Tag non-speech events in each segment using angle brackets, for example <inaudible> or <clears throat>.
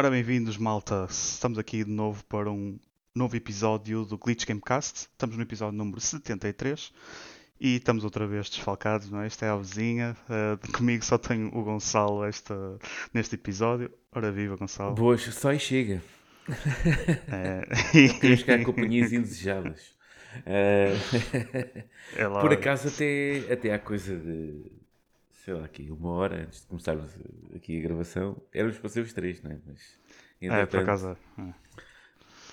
Ora, bem-vindos, malta. Estamos aqui de novo para um novo episódio do Glitch Gamecast. Estamos no episódio número 73 e estamos outra vez desfalcados, não é? Esta é a vizinha. Uh, comigo só tenho o Gonçalo esta, neste episódio. Ora, viva, Gonçalo. Boas, só aí chega. <laughs> É... Queremos cá companhias indesejadas. Uh... <laughs> É lá. Por acaso, até, até há coisa de sei lá, aqui uma hora antes de começarmos aqui a gravação, éramos para ser os três, não é? Mas, É, por acaso. é.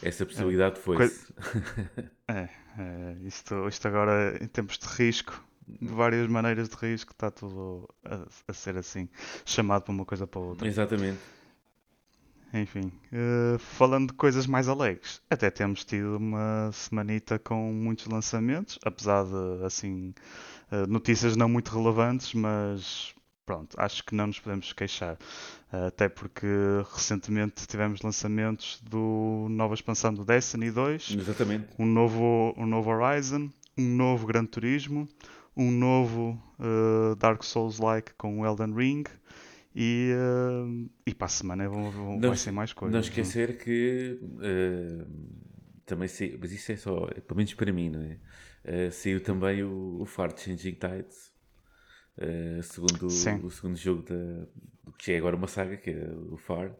essa possibilidade foi-se. <laughs> É, é, isto, isto agora, em tempos de risco, de várias maneiras de risco, está tudo a, a ser assim, chamado para uma coisa para outra. Exatamente. Enfim, eh, falando de coisas mais alegres, até temos tido uma semanita com muitos lançamentos, apesar de, assim, eh, notícias não muito relevantes, mas pronto, acho que não nos podemos queixar. Eh, até porque recentemente tivemos lançamentos do nova expansão do Destiny 2, Exatamente. um novo, um novo Horizon, um novo Gran Turismo, um novo eh, Dark Souls-like com o Elden Ring. E, eh, e para a semana vão, vão, Não vai ser mais coisas. Não esquecer que eh, também saiu, mas isso é só, pelo menos para mim, não é? Eh, saiu também o, o Far Changing Tides, eh, segundo, Sim. o segundo jogo da, que é agora uma saga, que é o Far.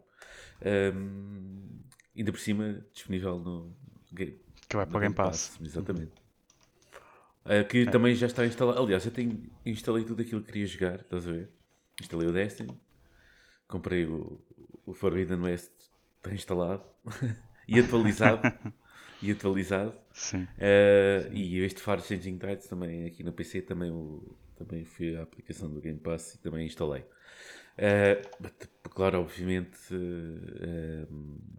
Ehm, ainda por cima, disponível no, Ga- Que vai para o Game Pass. Exatamente. Eh, que também já está instalado. Aliás, eu tenho, instalei tudo aquilo que queria jogar, estás a ver? Instalei o Destiny, comprei o, o Forbidden West, está instalado <laughs> e atualizado. <laughs> e atualizado. Sim. Eh, e este Far Changing Tides também aqui no PC também, o, também fui à aplicação do Game Pass e também instalei. But, claro, obviamente, eh,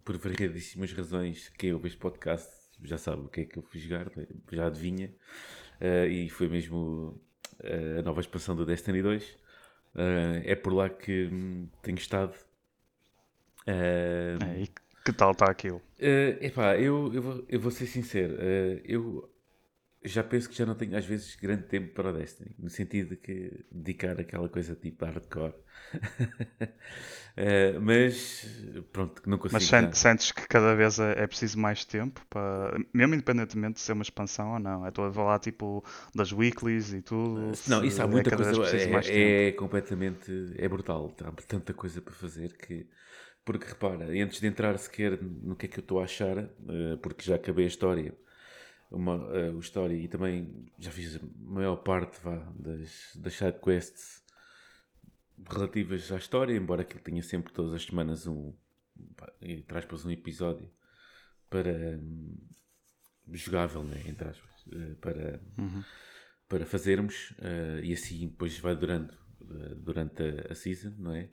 por variadíssimas razões, quem ouve este podcast já sabe o que é que eu fui jogar, já adivinha. Eh, e foi mesmo a nova expansão do Destiny 2. Eh, é por lá que hum, tenho estado. É, e que tal está aquilo? eh, epá, eu, eu, vou, eu vou ser sincero, eh, eu já penso que já não tenho às vezes grande tempo para o Destiny, no sentido de que dedicar aquela coisa tipo hardcore. <laughs> Eh, mas pronto, não consigo. Mas sentes, sentes que cada vez é, é preciso mais tempo para. Mesmo independentemente de ser uma expansão ou não. Estou a falar tipo das weeklies e tudo. Não, isso há é muita vez coisa. É, é completamente. É brutal. Há tanta coisa para fazer que. Porque repara, antes de entrar sequer no que é que eu estou a achar, eh, porque já acabei a história, uma, eh, o história e também já fiz a maior parte vá, das, das side quests relativas à história, embora aquilo tenha sempre todas as semanas um. pá, Entre aspas, um episódio para. hum, jogável, né? Entre aspas. eh, Para Uhum. para fazermos eh, e assim depois vai durando eh, durante a, a season, não é?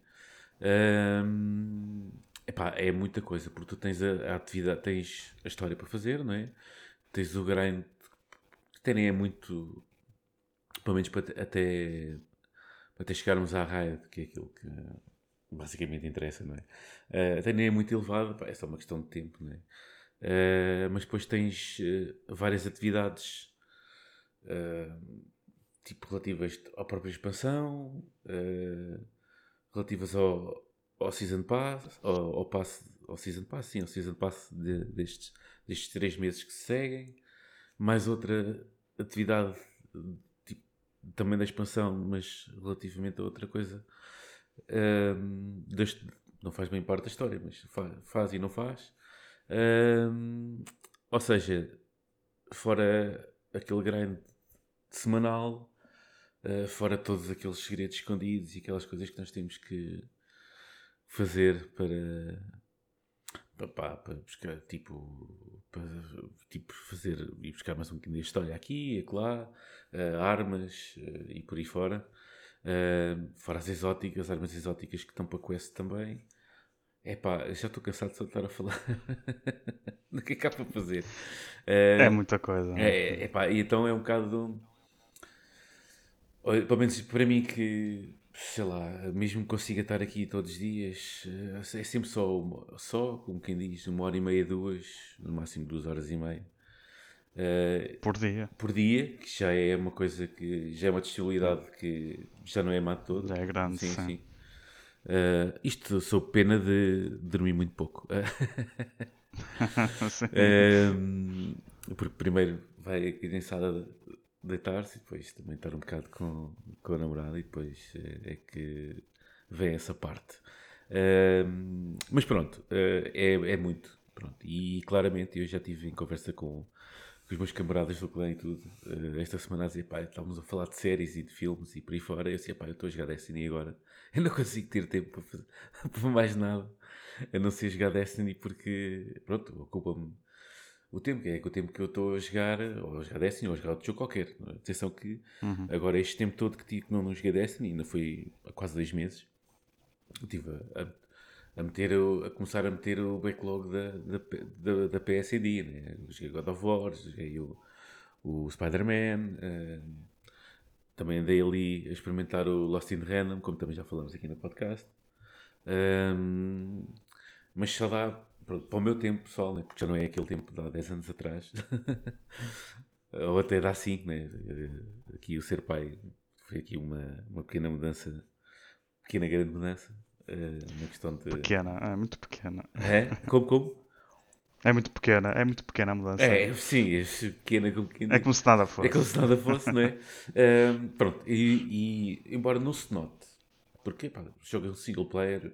Ahm, epá, é muita coisa, porque tu tens a, a atividade, tens a história para fazer, não é? Tens o grind, até nem é muito, pelo menos para até, até chegarmos à raid, que é aquilo que basicamente interessa, não é? Eh, até nem é muito elevado, é só uma questão de tempo, não é? Eh, mas depois tens eh, várias atividades uh, tipo relativas à própria expansão, uh, relativas ao, ao Season Pass, ao, ao, pass, ao Season Pass, sim, ao Season Pass de- destes, destes três meses que se seguem, mais outra atividade tipo, também da expansão, mas relativamente a outra coisa. um, deste, não faz bem parte da história, mas fa- faz e não faz. Um, ou seja, fora aquele grind semanal, uh, fora todos aqueles segredos escondidos e aquelas coisas que nós temos que fazer para, para, para buscar, tipo, para, tipo, fazer e buscar mais um bocadinho de história aqui e acolá, uh, armas uh, e por aí fora. Uh, fora as exóticas, armas exóticas que estão para quest também. Epá, já estou cansado de só estar a falar <laughs> do que é que há para fazer. Uh, É muita coisa. é? é, é pá, e então é um bocado. Pelo menos para mim, que sei lá, mesmo que consiga estar aqui todos os dias, eh, é sempre só, uma- só como quem diz, uma hora e meia, duas, no máximo duas horas e meia. eh, Por dia. por dia, que já é uma coisa que já é uma disponibilidade que já não é má de todo. Já é grande, Sim, sim. sim. Uh, isto sou pena de dormir muito pouco. <laughs> <laughs> uh, porque primeiro vai a criançada deitar-se e depois também estar um bocado com, com a namorada e depois é, é que vem essa parte. Uh, mas pronto, uh, é, é muito. Pronto. E claramente eu já tive em conversa com, com os meus camaradas do clã e tudo, uh, esta semana a pá, estávamos a falar de séries e de filmes e por aí fora. Eu disse, pá, eu estou a jogar Destiny agora. <laughs> Eu não consigo ter tempo para, fazer, <laughs> para mais nada a não ser jogar Destiny porque, pronto, ocupa-me o tempo, que é que o tempo que eu estou a jogar, ou a jogar Destiny, ou a jogar outro jogo qualquer. Atenção que uhum. agora este tempo todo que tive que não, não joguei Destiny, ainda foi há quase dois meses, estive a, a, meter, a começar a meter o backlog da, da, da, da PSD, né? joguei God of War, joguei o, o Spider-Man, uh, também andei ali a experimentar o Lost in Random, como também já falamos aqui no podcast. Um, mas só dá pronto, para o meu tempo pessoal, né? porque já não é aquele tempo de há 10 anos atrás, <laughs> ou até dá 5, né? aqui o ser pai foi aqui uma, uma pequena mudança, pequena grande mudança, uh, na questão de... Pequena, é muito pequena. É? Como, como? É muito pequena, é muito pequena a mudança. É, sim, é pequena como pequena. É como se nada fosse. É como se nada fosse, não é? uh, <laughs> pronto, e, e, embora não se note, porque pá, joga um single player,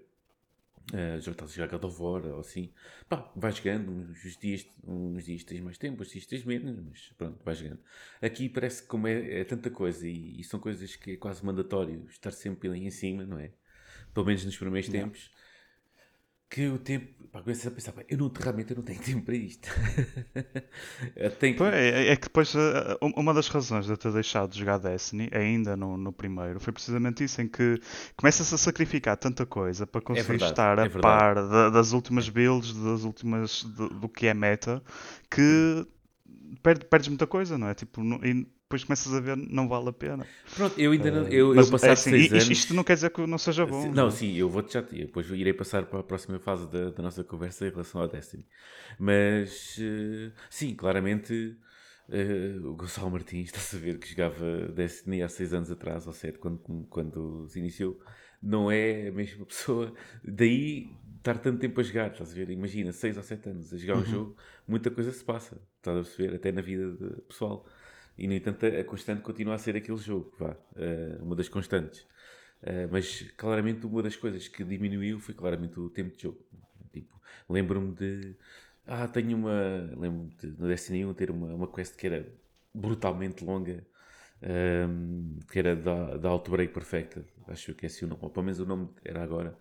Uh, já estás a jogar God of War ou assim, pá, vai jogando, uns dias, uns dias tens mais tempo, uns dias tens menos, mas pronto, vai jogando. Aqui parece que como é, é tanta coisa e, e, são coisas que é quase mandatório estar sempre ali em cima, não é? Pelo menos nos primeiros não. Que o tempo. Pá, começas a pensar, eu não, realmente eu não tenho <laughs> tempo para isto. <laughs> tenho que... É, é, que depois eh, uma das razões de eu ter deixado de jogar Destiny, ainda no, no primeiro, foi precisamente isso, em que começas a sacrificar tanta coisa para conseguir é verdade, estar a é par da, das últimas builds, das últimas do, do, que é meta, que perde, perdes muita coisa, não é? Tipo, e depois começas a ver, não vale a pena. Pronto, eu ainda não. Eu, Mas, eu passar é assim, seis anos... Isto não quer dizer que não seja bom. Não, não. sim, eu vou-te já. Depois irei passar para a próxima fase da, da nossa conversa em relação ao Destiny. Mas, uh, sim, claramente. Uh, o Gonçalo Martins <laughs> está a saber que jogava Destiny há 6 anos atrás, ou 7, quando, quando se iniciou, não é a mesma pessoa. Daí estar tanto tempo a jogar, estás a ver? Imagina, 6 ou 7 anos a jogar uhum. um jogo, muita coisa se passa, estás a perceber? Até na vida pessoal. E, no entanto, a constante continua a ser aquele jogo, vá, uh, uma das constantes. Uh, mas, claramente, uma das coisas que diminuiu foi, claramente, o tempo de jogo. Tipo, lembro-me de... Ah, tenho uma... Lembro-me de, no Destiny 1, ter uma, uma quest que era brutalmente longa, um, ehm, que era da, da Outbreak Perfecta. Acho que é assim o nome. Ou, pelo menos o nome era agora.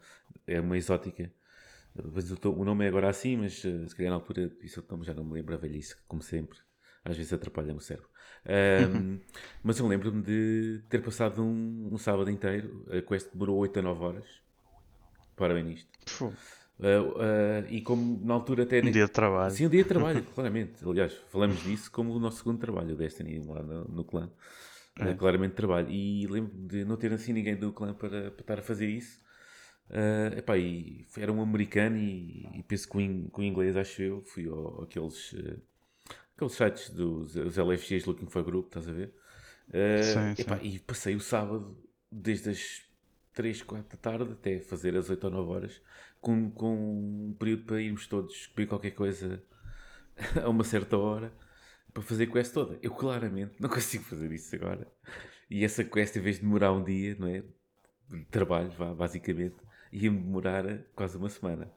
É uma exótica. O nome é agora assim, mas uh, se calhar na altura isso eu já não me lembro a velhice, como sempre. Às vezes atrapalha-me o cérebro. Um, <laughs> mas eu lembro-me de ter passado um, um, sábado inteiro. A quest demorou 8 a 9 horas. Para bem nisto. Uh, uh, e como na altura até. Um dia de trabalho. Sim, um dia de trabalho, <laughs> claramente. Aliás, falamos disso como o nosso segundo trabalho, o Destiny, lá no, no clã. É. Uh, claramente trabalho. E lembro-me de não ter assim ninguém do clã para, para estar a fazer isso. Uh, epá, e era um americano e, e penso que o, inglês, acho eu, fui ao, aqueles uh, aqueles sites dos os LFGs Looking for Group, estás a ver? Uh, sim, epá, sim. E passei o sábado desde as 3, 4 da tarde até fazer as 8 ou 9 horas, com, com um período para irmos todos comer qualquer coisa <laughs> a uma certa hora para fazer a quest toda. Eu claramente não <laughs> consigo fazer isso agora. E essa quest, em vez de demorar um dia, não é? Trabalho, vá, basicamente, ia-me demorar quase uma semana.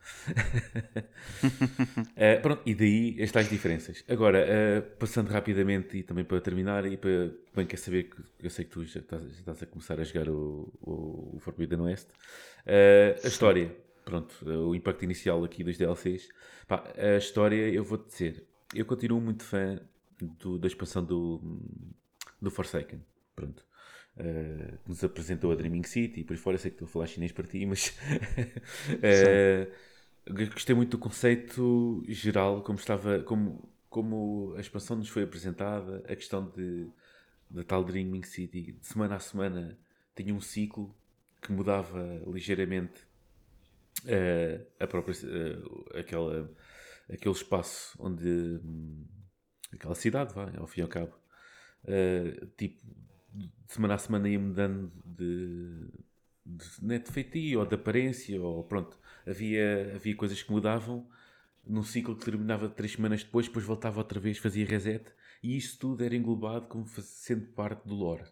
uh, <laughs> pronto, e daí as tais diferenças. Agora, uh, passando rapidamente e também para terminar, e para bem quer saber que eu sei que tu já estás, já estás a começar a jogar o, o, o Forbidden West, uh, a história, pronto, o impacto inicial aqui dos DLCs. Pá, a história, eu vou-te dizer, eu continuo muito fã do, da expansão do, do Forsaken. Pronto. Uh, nos apresentou a Dreaming City e por aí fora, sei que estou a falar chinês para ti, mas <laughs> uh, gostei muito do conceito geral, como estava, como, como a expansão nos foi apresentada, a questão de da tal Dreaming City, de semana a semana tinha um ciclo que mudava ligeiramente uh, a própria aquela, aquele espaço onde hum, aquela cidade, vai, ao fim e ao cabo. Uh, tipo, semana a semana ia mudando de, de, né, de feitio ou de aparência, ou pronto, havia, havia coisas que mudavam num ciclo que terminava três semanas depois, depois voltava outra vez, fazia reset, e isso tudo era englobado como sendo parte do lore.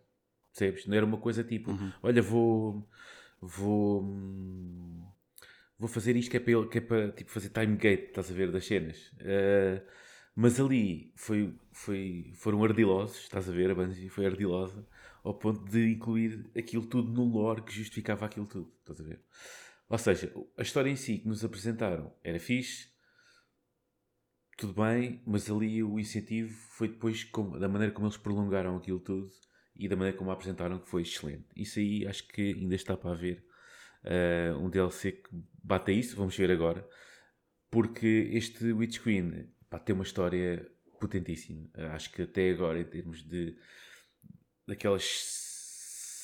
Percebes? Não era uma coisa tipo, uhum. olha, vou. Vou. Vou fazer isto que é para, que é para tipo, fazer time gate, estás a ver, das cenas. Uh, mas ali foi, foi, foram ardilosos, estás a ver, a Bungie foi ardilosa, ao ponto de incluir aquilo tudo no lore que justificava aquilo tudo, estás a ver? Ou seja, a história em si que nos apresentaram era fixe, tudo bem, mas ali o incentivo foi depois da maneira como eles prolongaram aquilo tudo e da maneira como a apresentaram que foi excelente. Isso aí acho que ainda está para haver uh, um DLC que bata isso, vamos ver agora, porque este Witch Queen pá, tem uma história potentíssima. Acho que até agora, em termos de daquelas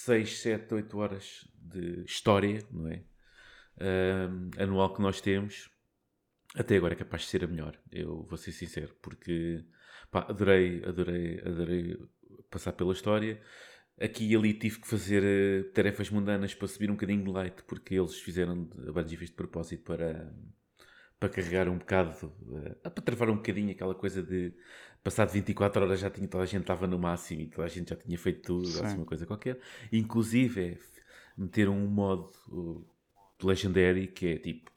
6, 7, 8 horas de história, não é? Anual que nós temos, até agora é capaz de ser a melhor. Eu vou ser sincero, porque pá, adorei, adorei, adorei passar pela história. Aqui e ali tive que fazer uh, tarefas mundanas para subir um bocadinho de light, porque eles fizeram a Bungie fez de propósito para, para carregar um bocado, uh, para travar um bocadinho aquela coisa de passado 24 horas já tinha, toda a gente estava no máximo e toda a gente já tinha feito tudo, Sim. assim, uma coisa qualquer. Inclusive é meter um modo uh, Legendary que é tipo,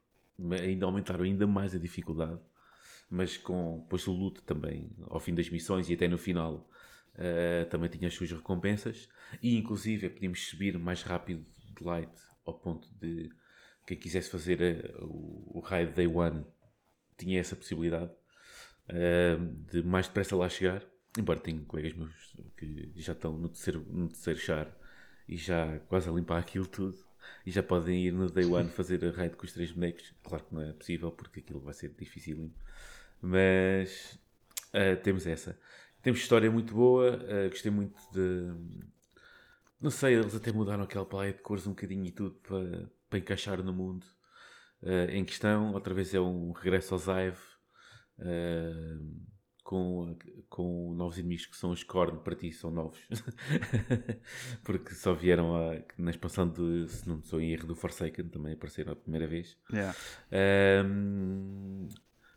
ainda aumentaram ainda mais a dificuldade, mas com depois o loot também, ao fim das missões e até no final uh, também tinha as suas recompensas e inclusive podíamos subir mais rápido de light ao ponto de quem quisesse fazer uh, o, raid day one tinha essa possibilidade uh, de mais depressa lá chegar. Embora tenho colegas meus que já estão no terceiro, no terceiro char e já quase a limpar aquilo tudo e já podem ir no day one fazer a raid com os três bonecos. Claro que não é possível porque aquilo vai ser difícil mas uh, temos essa. Temos história muito boa, uh, gostei muito de. Não sei, eles até mudaram aquela paleta de cores um bocadinho e tudo para, para encaixar no mundo uh, em questão. Outra vez é um regresso ao Zive uh, com, com novos inimigos que são os Korn, para ti são novos. <laughs> Porque só vieram a, na expansão de, se não sou em erro, do Forsaken, também apareceram a primeira vez. Yeah.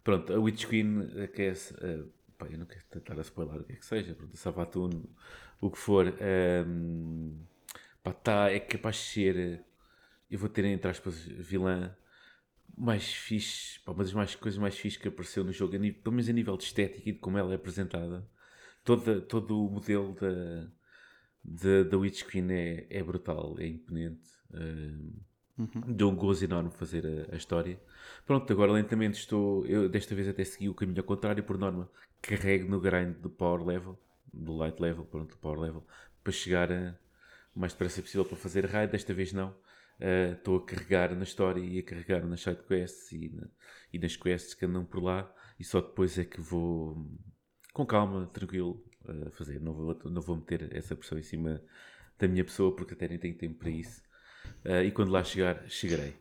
pronto, a Witch Queen, que é pá, eu não quero tentar a spoiler o que é que seja, pronto, Savatun, o que for, um, pá, tá, é capaz de ser, eu vou ter entre aspas, vilã mais fixe, pá, uma das mais, coisas mais fixes que apareceu no jogo, nível, pelo menos a nível de estética e de como ela é apresentada. Toda, todo o modelo da, da, da Witch Queen é, é brutal, é imponente. Um, uhum. Deu um gozo enorme fazer a, a, história. Pronto, agora lentamente estou. Eu desta vez até segui o caminho ao contrário, por norma carregue no grind do power level, do light level, pronto, do power level, para chegar a, o mais depressa possível para fazer raid. Desta vez não. Uh, estou a carregar na história e a carregar nas side quests e, na, e nas quests que andam por lá e só depois é que vou com calma, tranquilo, uh, fazer. Não vou, não vou meter essa pressão em cima da minha pessoa porque até nem tenho tempo para isso. Uh, e quando lá chegar, chegarei.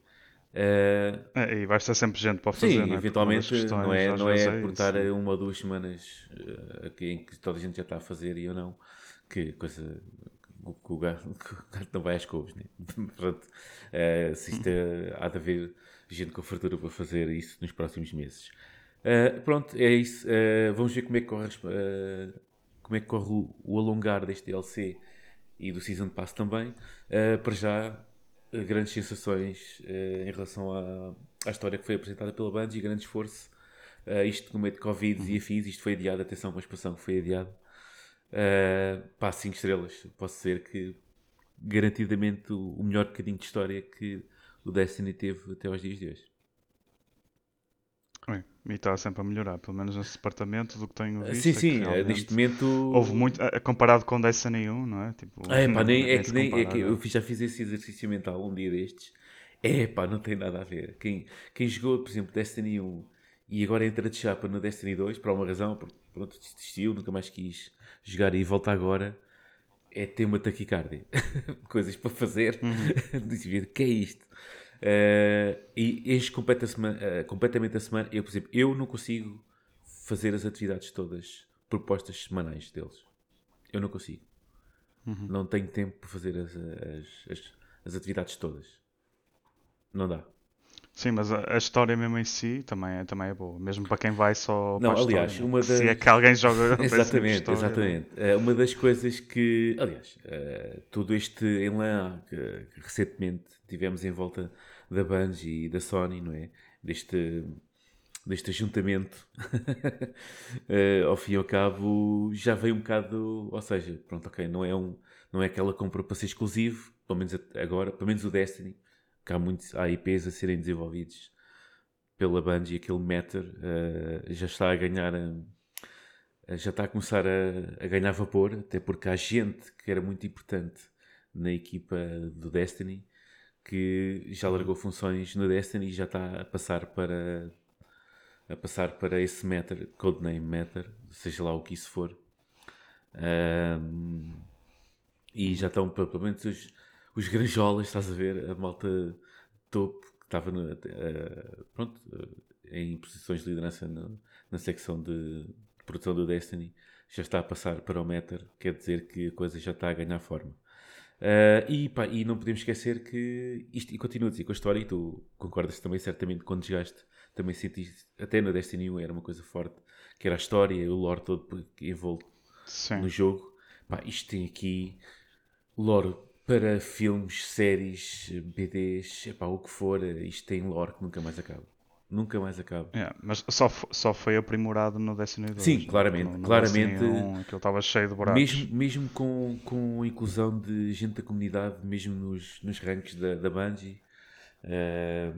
Uh, é, e vai estar sempre gente para fazer, sim, não é? eventualmente não é, não é, é por estar uma ou duas semanas uh, em que toda a gente já está a fazer e eu não, que coisa que o gato, <laughs> o gato não vai às couves, né? <laughs> Pronto, uh, se isto é, há de haver gente com fartura para fazer isso nos próximos meses. Uh, pronto, é isso. vamos ver como é que corre, como é que corre o, o, alongar deste DLC e do Season Pass também. para já grandes sensações uh, em relação à, à história que foi apresentada pela Bungie, grande esforço. Uh, isto no meio de Covid e afins, isto foi adiado, atenção, uma expansão que foi adiado. Uh, pá, 5 estrelas. Posso dizer que garantidamente o, o melhor bocadinho de história que o Destiny teve até aos dias de hoje. Bem, e está sempre a melhorar, pelo menos nesse departamento do que tenho visto. Sim, é sim, é neste momento. Houve muito. Comparado com Destiny 1, não é? Tipo, é, pá, nem, é, que, nem, é que eu já fiz esse exercício mental um dia destes. É pá, não tem nada a ver. Quem, quem jogou, por exemplo, Destiny 1 e agora entra de chapa no Destiny 2, por alguma razão, pronto, desistiu, nunca mais quis jogar e volta agora, é ter uma taquicardia. <laughs> Coisas para fazer. Uhum. <laughs> que é isto? Uh, e enche completa uh, completamente a semana. Eu, por exemplo, eu não consigo fazer as atividades todas propostas semanais deles. Eu não consigo. Uhum. Não tenho tempo para fazer as, as, as, as atividades todas. Não dá. Sim, mas a, a história mesmo em si também é, também é boa. Mesmo para quem vai só Não, para a aliás, história. uma das... Se é que alguém joga <laughs> Exatamente, história, exatamente. É uma das coisas que, aliás, eh, todo este elan que, que recentemente tivemos em volta da Bungie e da Sony, não é? Deste, deste ajuntamento, eh, <laughs> ao fim e ao cabo, já veio um bocado, ou seja, pronto, ok, não é, um, não é aquela compra para ser exclusivo, pelo menos agora, pelo menos o Destiny, que há IPs a serem desenvolvidos pela Bungie, aquele Matter eh, já está a ganhar, eh, já está a começar a, a ganhar vapor, até porque há gente que era muito importante na equipa do Destiny que já largou funções no Destiny e já está a passar para a passar para esse Matter, codename Matter, seja lá o que isso for. Ahm, e já estão, pelo menos os, os granjolas, estás a ver? A malta topo que estava no, eh, pronto, eh, em posições de liderança no- na secção de, de produção do Destiny, já está a passar para o Matter, quer dizer que a coisa já está a ganhar forma. Ah, e, pá, e não podemos esquecer que isto, e continuo a dizer com a história, e tu concordas também certamente quando chegaste, também sentiste, até no Destiny 1 era uma coisa forte, que era a história, o lore todo que envolve Sim. no jogo. Pá, isto tem aqui lore para filmes, séries, BDs, epá, o que for, isto tem lore que nunca mais acaba. Nunca mais acaba. É, mas só, só foi aprimorado no Destiny 2. Sim, claramente, No- no claramente. Destiny 1, aquilo estava cheio de buracos. Mesmo, mesmo com, com a inclusão de gente da comunidade, mesmo nos, nos ranks da, da Bungie, ehm,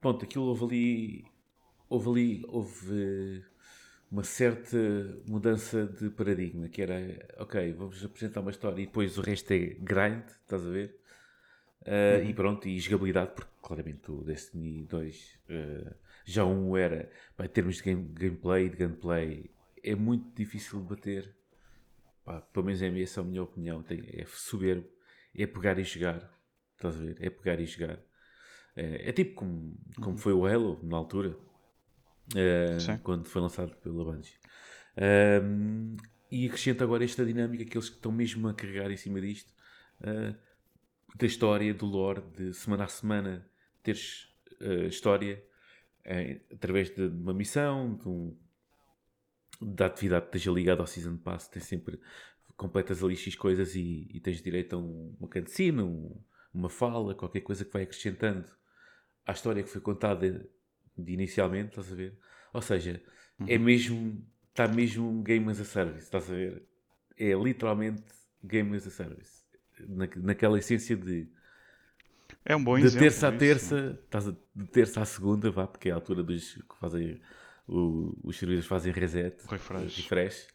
pronto, aquilo houve ali, houve ali, houve uma certa mudança de paradigma, que era, ok, vamos apresentar uma história e depois o resto é grind, estás a ver? Uh, E pronto, e jogabilidade, porque claramente o Destiny 2 uh, já um era, pá, em termos de game- gameplay, de gameplay, é muito difícil de bater. Pá, pelo menos é essa é a minha opinião. Tem- é soberbo, é pegar e jogar. Estás a ver? É pegar e jogar. É, é tipo como, como foi o Halo na altura, uh, Sim. quando foi lançado pela Bungie. Um, e acrescenta agora esta dinâmica que eles estão mesmo a carregar em cima disto. uh, da história, do lore, de semana a semana teres uh, história eh, através de uma missão, de um, da atividade que esteja ligada ao Season Pass, tens sempre completas ali X coisas e, e tens direito a um, uma cutscene, um, uma fala, qualquer coisa que vai acrescentando à história que foi contada de inicialmente, estás a ver? Ou seja, é mesmo, está mesmo um Game as a Service, estás a ver? É literalmente Game as a Service. Na, naquela essência de É um bom de exemplo. terça terça, estás a- de terça à segunda, vá, porque é a altura dos que fazem o- os servidores fazem reset, Refresh. refresh.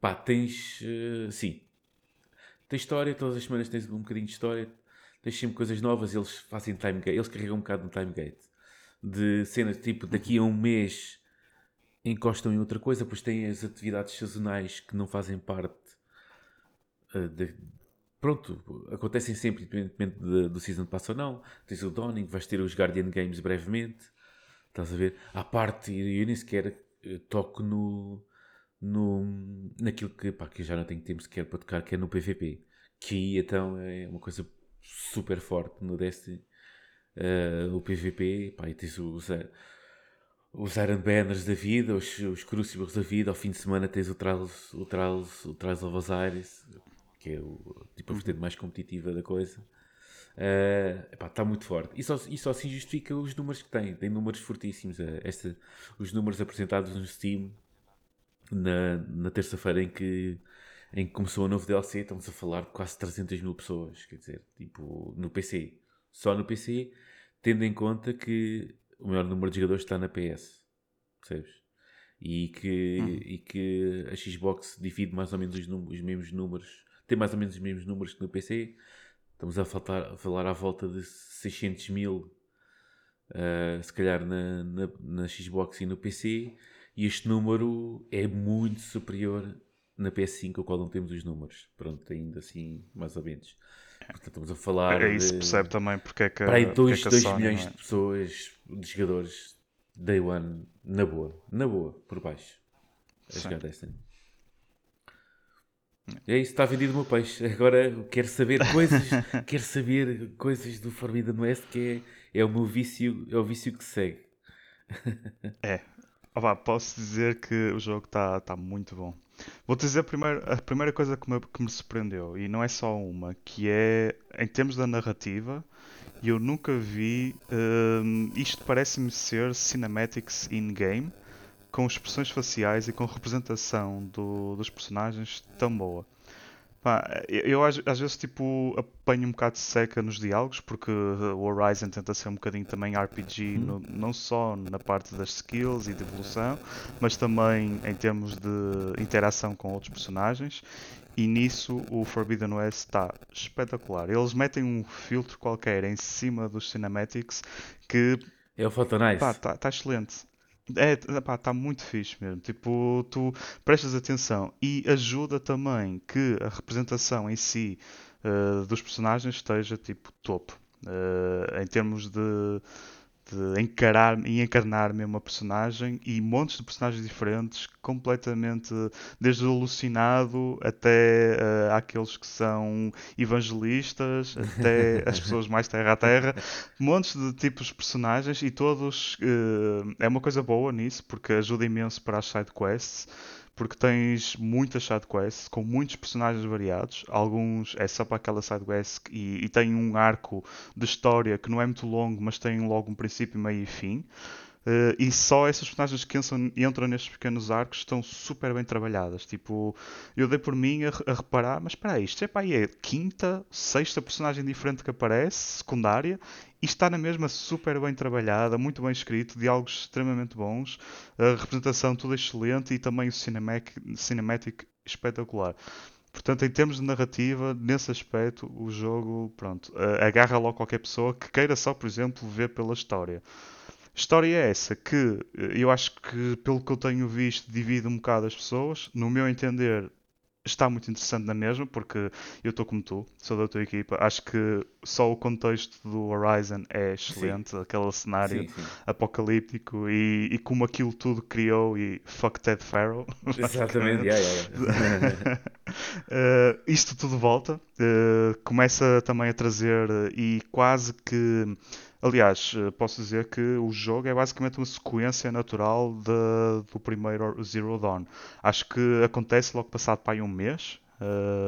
Pá, tens eh, sim, tens história, todas as semanas tens um bocadinho de história, tens sempre coisas novas, eles fazem time gate, eles carregam um bocado no time gate de cenas tipo daqui a um mês encostam em outra coisa, depois têm as atividades sazonais que não fazem parte eh, de- pronto, acontecem sempre, independentemente de- do season pass ou não. Tens o Dawning, vais ter os Guardian Games brevemente. Estás a ver? À parte, eu nem sequer eh, toco no, no, naquilo que, pá, que eu já não tenho tempo sequer para tocar, que é no PVP. Que então é uma coisa super forte no Destiny. Eh, o PVP, pá, e tens os, os Iron Banners da vida, os, os Crucibles da vida. Ao fim de semana tens o Trials, o Trials, o Trials of Osiris, que é o, tipo a vertente mais competitiva da coisa. está muito forte. E só, e só assim justifica os números que tem. Tem números fortíssimos. eh, esta, os números apresentados no Steam na, na terça-feira em que, em que começou o novo DLC, estamos a falar de quase 300 mil pessoas. Quer dizer, tipo, no PC. Só no PC, tendo em conta que o maior número de jogadores está na PS. Percebes? E que, e que a Xbox divide mais ou menos os, os mesmos números, tem mais ou menos os mesmos números que no PC. Estamos a, faltar, a falar à volta de 600 mil, ah, se calhar na, na, na Xbox e no PC. E este número é muito superior na PS5, ao qual não temos os números. Pronto, ainda assim, mais ou menos. Portanto, estamos a falar. É isso, de- percebe também porque é que, para aí porque 2 é Sony, milhões é? de pessoas, de jogadores, day one, na boa, na boa, por baixo, a Sim. jogar Destiny. É isso, está vendido o meu peixe. Agora quero saber <laughs> coisas, quero saber coisas do Forbidden West que é, é o meu vício, é o vício que segue. É. Opa, posso dizer que o jogo está tá muito bom. Vou-te dizer a primeira coisa que me, que me surpreendeu, e não é só uma, que é em termos da narrativa, eu nunca vi. hum, isto parece-me ser cinematics in-game, com expressões faciais e com representação do- dos personagens tão boa. Pá, eu às, às vezes tipo apanho um bocado de seca nos diálogos porque uh, o Horizon tenta ser um bocadinho também RPG, no- não só na parte das skills e de evolução, mas também em termos de interação com outros personagens. E nisso o Forbidden West está espetacular. Eles metem um filtro qualquer em cima dos cinematics que É o Photo Pá, Nice. tá, tá excelente. É, pá, tá muito fixe mesmo. Tipo, tu prestas atenção e ajuda também que a representação em si eh, dos personagens esteja tipo topo. Eh, em termos de, de encarar e encarnar mesmo a personagem e montes de personagens diferentes, completamente, desde o alucinado até eh, àqueles que são evangelistas, até <laughs> as pessoas mais terra a terra. Montes de tipos de personagens e todos eh, é uma coisa boa nisso porque ajuda imenso para as side quests porque tens muitas side quests com muitos personagens variados. Alguns é só para aquela side quest e, e tem um arco de história que não é muito longo mas tem logo um princípio meio e fim Uh, e só essas personagens que entram, entram nestes pequenos arcos estão super bem trabalhadas. Tipo, eu dei por mim a, a reparar, mas aí, isto é, pá, é quinta, sexta personagem diferente que aparece, secundária, e está na mesma super bem trabalhada, muito bem escrito, diálogos extremamente bons, a representação tudo excelente e também o cinematic, espetacular. Portanto, em termos de narrativa, nesse aspecto, o jogo, pronto, uh, agarra logo qualquer pessoa que queira só, por exemplo, ver pela história. História é essa que eh, eu acho que, pelo que eu tenho visto, divide um bocado as pessoas. No meu entender, está muito interessante na mesma, porque eu estou como tu, sou da tua equipa. Acho que só o contexto do Horizon é Sim, excelente, aquele cenário sim, sim. apocalíptico e, e como aquilo tudo criou e fuck Ted Farrow, <laughs> Exatamente, yeah, yeah, yeah. <laughs> <laughs> Uh, isto tudo volta, uh, começa também a trazer uh, e quase que, aliás, posso dizer que o jogo é basicamente uma sequência natural de- do primeiro Zero Dawn. Acho que acontece logo passado para aí um mês,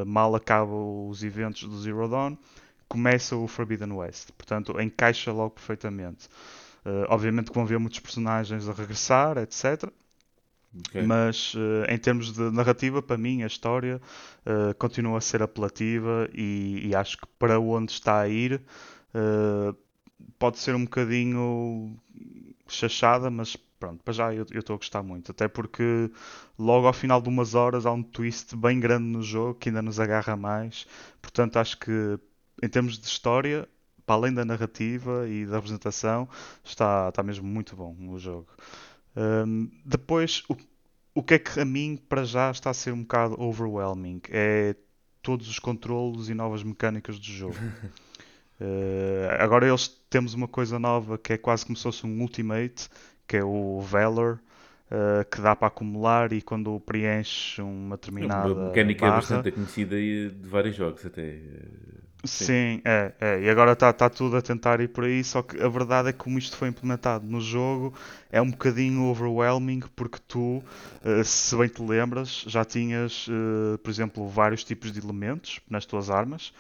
mal acabam os eventos do Zero Dawn, começa o Forbidden West. Portanto, encaixa logo perfeitamente. Obviamente que vão ver muitos personagens a regressar, etc. Ok. Mas eh, em termos de narrativa, para mim, a história eh, continua a ser apelativa e, e acho que para onde está a ir eh, pode ser um bocadinho chachada, mas pronto, para já eu eu estou a gostar muito. Até porque logo ao final de umas horas há um twist bem grande no jogo que ainda nos agarra mais. Portanto, acho que em termos de história, para além da narrativa e da apresentação, está, está mesmo muito bom o jogo. Hum, depois, o, o que é que a mim para já está a ser um bocado overwhelming é todos os controlos e novas mecânicas do jogo. <laughs> Eh, agora eles temos uma coisa nova que é quase como se fosse um ultimate, que é o Valor, eh, que dá para acumular e quando preenche uma É uma determinada mecânica barra, bastante conhecida e de vários jogos até. Sim. É, é. E agora está tá tudo a tentar ir por aí, só que a verdade é que como isto foi implementado no jogo, é um bocadinho overwhelming, porque tu, eh, se bem te lembras, já tinhas, eh, por exemplo, vários tipos de elementos nas tuas armas.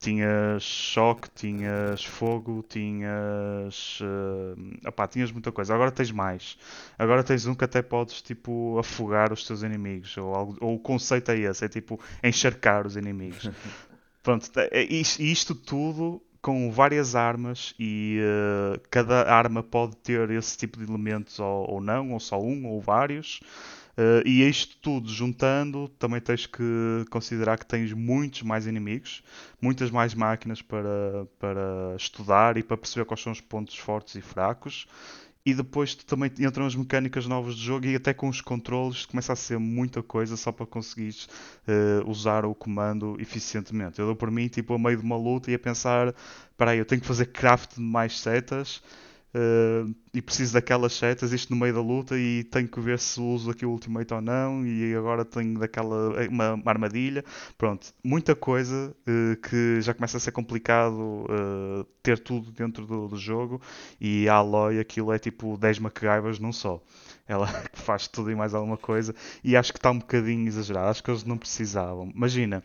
Tinhas choque, tinhas fogo, tinhas. eh, opá, tinhas muita coisa. Agora tens mais. Agora tens um que até podes, tipo, afogar os teus inimigos. Ou, algo- ou o conceito é esse, é tipo encharcar os inimigos. <laughs> Pronto, é is- isto tudo com várias armas e eh, cada arma pode ter esse tipo de elementos ou, ou não, ou só um, ou vários. Eh, e isto tudo juntando, também tens que considerar que tens muitos mais inimigos, muitas mais máquinas para, para estudar e para perceber quais são os pontos fortes e fracos. E depois também entram as mecânicas novas do jogo e até com os controles começa a ser muita coisa só para conseguires eh, usar o comando eficientemente. Eu dou por mim, tipo, a meio de uma luta e a pensar, espera aí, eu tenho que fazer craft de mais setas uh, e preciso daquelas setas, isto no meio da luta, e tenho que ver se uso aqui o ultimate ou não, e agora tenho daquela uma, uma armadilha. Pronto, muita coisa uh, que já começa a ser complicado uh, ter tudo dentro do, do, jogo, e a Aloy aquilo é tipo 10 MacGyvers num só. Ela <laughs> faz tudo e mais alguma coisa, e acho que está um bocadinho exagerado, acho que eles não precisavam. Imagina,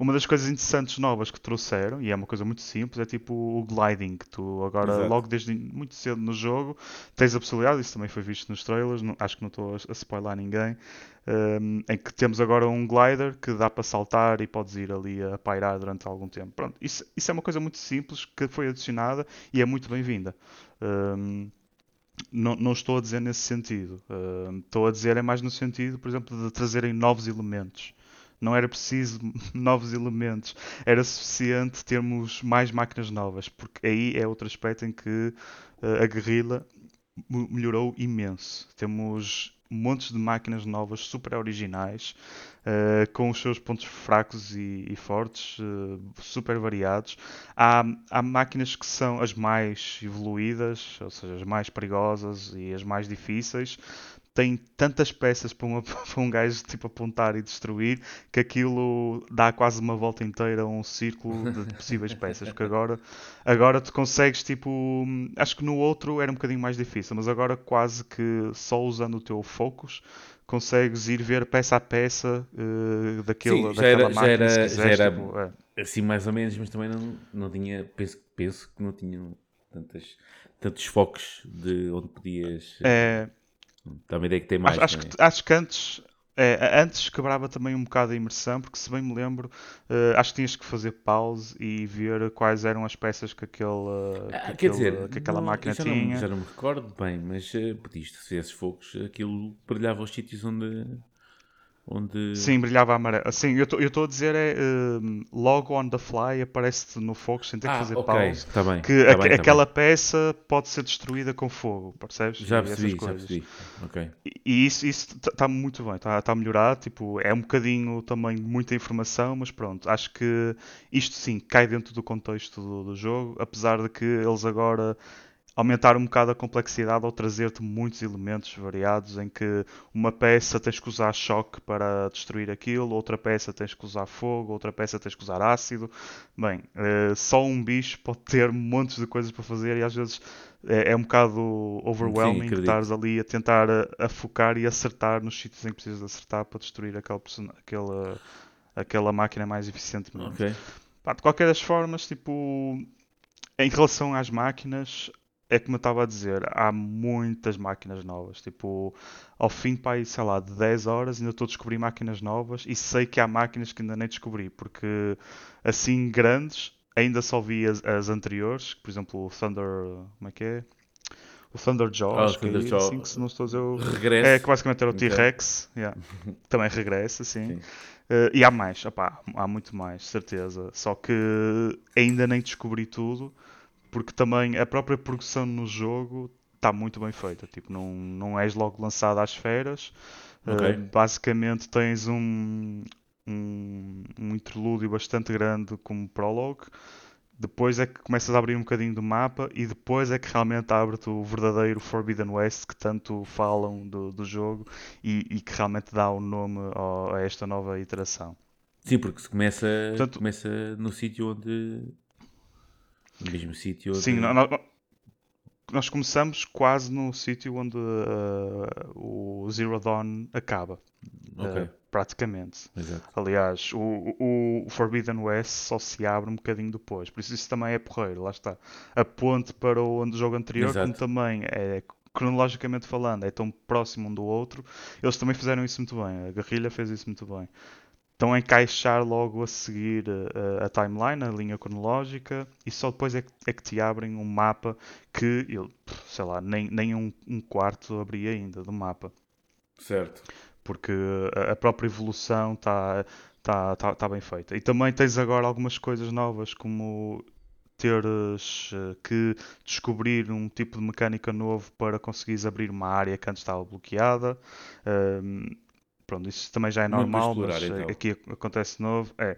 uma das coisas interessantes novas que trouxeram, e é uma coisa muito simples, é tipo o gliding. Tu agora, Exato. logo desde muito cedo no jogo, tens a possibilidade, isso também foi visto nos trailers, não, acho que não estou a, spoiler ninguém, um, em que temos agora um glider que dá para saltar e podes ir ali a pairar durante algum tempo. Pronto, isso, isso é uma coisa muito simples que foi adicionada e é muito bem-vinda. Um, não, não, estou a dizer nesse sentido. Uh, estou a dizer é mais no sentido, por exemplo, de trazerem novos elementos não era preciso <laughs> novos elementos, era suficiente termos mais máquinas novas, porque aí é outro aspecto em que uh, a guerrilla melhorou imenso. Temos montes de máquinas novas, super originais, uh, com os seus pontos fracos e, e fortes, uh, super variados. Há, há máquinas que são as mais evoluídas, ou seja, as mais perigosas e as mais difíceis, tem tantas peças para, uma, <laughs> para, um gajo tipo apontar e destruir que aquilo dá quase uma volta inteira a um círculo de <laughs> possíveis peças. Porque agora, agora tu consegues tipo. Acho que no outro era um bocadinho mais difícil, mas agora quase que só usando o teu focus consegues ir ver peça a peça uh, daquele, Sim, já daquela era, máquina. Já era, quiseres, já era tipo, é. assim mais ou menos, mas também não, não tinha. Penso, penso que não tinham tantas, tantos focos de onde podias. É Uma ideia que tem mais. Acho, acho, é? que, acho que antes, é, antes quebrava também um bocado a imersão, porque se bem me lembro, uh, acho que tinhas que fazer pause e ver quais eram as peças que, aquele, ah, que, aquele, dizer, que aquela não, máquina já tinha. Não, já não me recordo bem, mas uh, pediste, se esses fogos, aquilo brilhava os sítios onde Onde... Sim, brilhava amarelo. Sim, eu estou a dizer é um, logo on the fly aparece-te no fogo sem ter que ah, fazer okay. pause. Tá bem, que tá a, bem, tá aquela bem. peça pode ser destruída com fogo, percebes? Já percebi, já percebi. Okay. E, e isso está tá muito bem, está tá melhorado. Tipo, é um bocadinho também muita informação, mas pronto, acho que isto sim cai dentro do contexto do, do jogo, apesar de que eles agora aumentar um bocado a complexidade ao trazer-te muitos elementos variados em que uma peça tens que usar choque para destruir aquilo, outra peça tens que usar fogo, outra peça tens que usar ácido. Bem, uh, só um bicho pode ter <laughs> montes de coisas para fazer e às vezes é, é um bocado overwhelming Sim, estares ali a tentar a, a, focar e acertar nos sítios em que precisas acertar para destruir aquela, aquela, aquela máquina mais eficientemente. Okay. Pá, de qualquer das formas, tipo, em relação às máquinas, é como eu estava a dizer, há muitas máquinas novas. Tipo, ao fim, pá, sei lá, de 10 horas ainda estou a descobrir máquinas novas e sei que há máquinas que ainda nem descobri, porque assim grandes ainda só vi as, as anteriores, por exemplo, o Thunder. Como é que é? O Thunder Jaw, oh, que Thunder é, assim, que se não estou a dizer, o... Regressa. É que basicamente era o T-Rex, yeah. <laughs> também regressa, sim. sim. Uh, e há mais, opá, há muito mais, certeza. Só que ainda nem descobri tudo porque também a própria produção no jogo está muito bem feita. Tipo, não, não és logo lançado às feras. Okay. Uh, basicamente tens um, um, um interlúdio bastante grande como prólogo. Depois é que começas a abrir um bocadinho do mapa e depois é que realmente abre-te o verdadeiro Forbidden West que tanto falam do, do jogo e, e que realmente dá o nome ao, a esta nova iteração. Sim, porque se começa, Portanto, começa no sítio onde no mesmo sítio? Sim, de... nós, nós, começamos quase no sítio onde uh, o Zero Dawn acaba. Okay. Uh, praticamente. Exato. Aliás, o, o, Forbidden West só se abre um bocadinho depois. Por isso isso também é porreiro, lá está. A ponte para o, o jogo anterior, Exato. como também é cronologicamente falando, é tão próximo um do outro. Eles também fizeram isso muito bem. A Guerrilha fez isso muito bem estão a encaixar logo a seguir a, a, timeline, a linha cronológica, e só depois é que, é que te abrem um mapa que eu, sei lá, nem, nem um, um quarto abri ainda do mapa. Certo. Porque a, a própria evolução está tá, tá, tá bem feita. E também tens agora algumas coisas novas, como teres uh, que descobrir um tipo de mecânica novo para conseguires abrir uma área que antes estava bloqueada. Um, Pronto, isso também já é normal, mas então. aqui acontece de novo. É.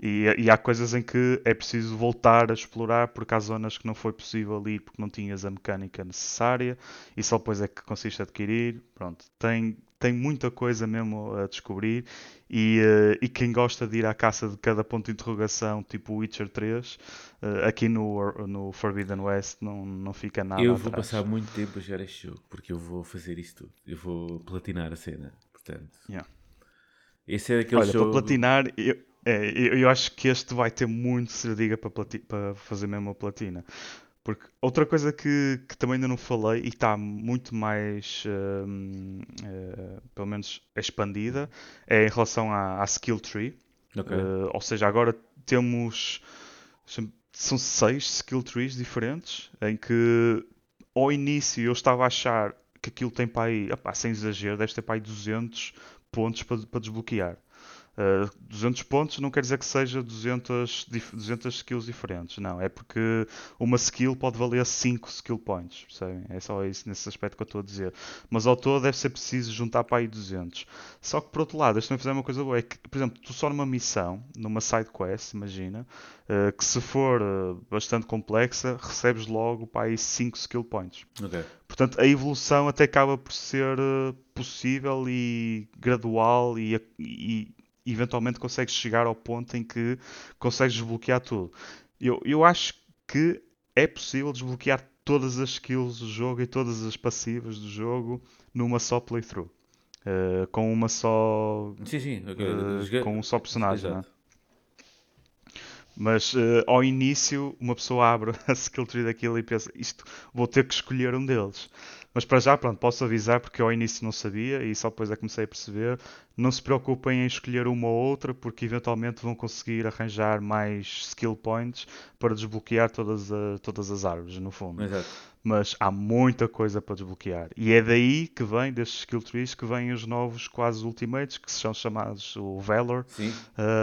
E, e, há coisas em que é preciso voltar a explorar porque há zonas que não foi possível ir porque não tinhas a mecânica necessária e só depois é que conseguiste adquirir. Pronto, tem, tem muita coisa mesmo a descobrir e, uh, e quem gosta de ir à caça de cada ponto de interrogação, tipo Witcher 3, uh, eh, aqui no, no Forbidden West não, não fica nada Eu vou atrás. passar muito tempo a jogar este jogo porque eu vou fazer isto tudo. Eu vou platinar a cena, portanto... Yeah. Esse é aquele Olha, jogo... para platinar, eu, é, eu, eu acho que este vai ter muito se lhe diga para, para fazer mesmo a platina. Porque outra coisa que, que também ainda não falei e está muito mais, uh, uh, pelo menos, expandida, é em relação à, à skill tree. Okay. Uh, ou seja, agora temos. São seis skill trees diferentes em que ao início eu estava a achar que aquilo tem para aí, opá, sem exagero, deve ter para aí 200 pontos para, para desbloquear. Uh, eh, 200 pontos não quer dizer que seja 200, 200 skills diferentes, não. É porque uma skill pode valer 5 skill points, percebem? É só isso nesse aspecto que eu estou a dizer. Mas ao todo deve ser preciso juntar para aí 200. Só que por outro lado, eles também fizeram uma coisa boa: é que, por exemplo, tu só numa missão, numa side quest, imagina, uh, que se for uh, bastante complexa, recebes logo para aí 5 skill points. Okay. Portanto, a evolução até acaba por ser possível e gradual e, e eventualmente consegues chegar ao ponto em que consegues desbloquear tudo. Eu, eu acho que é possível desbloquear todas as skills do jogo e todas as passivas do jogo numa só playthrough. Uh, com uma só. Sim, sim. Uh, com um só personagem. Né? Mas uh, ao início, uma pessoa abre <laughs> a skill tree daquilo e pensa: Isto vou ter que escolher um deles. Mas para já, pronto, posso avisar porque eu ao início não sabia e só depois é que comecei a perceber. Não se preocupem em escolher uma ou outra porque eventualmente vão conseguir arranjar mais skill points para desbloquear todas, a, todas as árvores, no fundo. Exato. Mas há muita coisa para desbloquear. E é daí que vem, destes skill trees, que vêm os novos quase ultimates, que são chamados o Valor,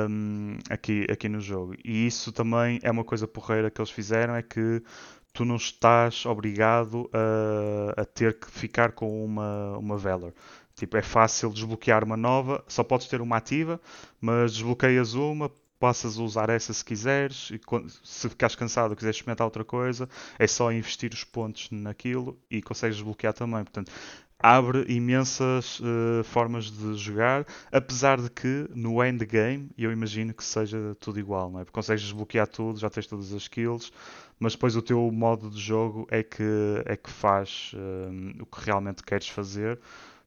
um, aqui, aqui no jogo. E isso também é uma coisa porreira que eles fizeram, é que tu não estás obrigado a, a ter que ficar com uma, uma Valor. Tipo, é fácil desbloquear uma nova, só podes ter uma ativa, mas desbloqueias uma, passas a usar essa se quiseres, e se ficares cansado e quiseres experimentar outra coisa, é só investir os pontos naquilo e consegues desbloquear também. Portanto, abre imensas uh, formas de jogar, apesar de que no endgame eu imagino que seja tudo igual, não é? Porque consegues desbloquear tudo, já tens todas as skills, mas depois o teu modo de jogo é que, é que faz uh, o que realmente queres fazer,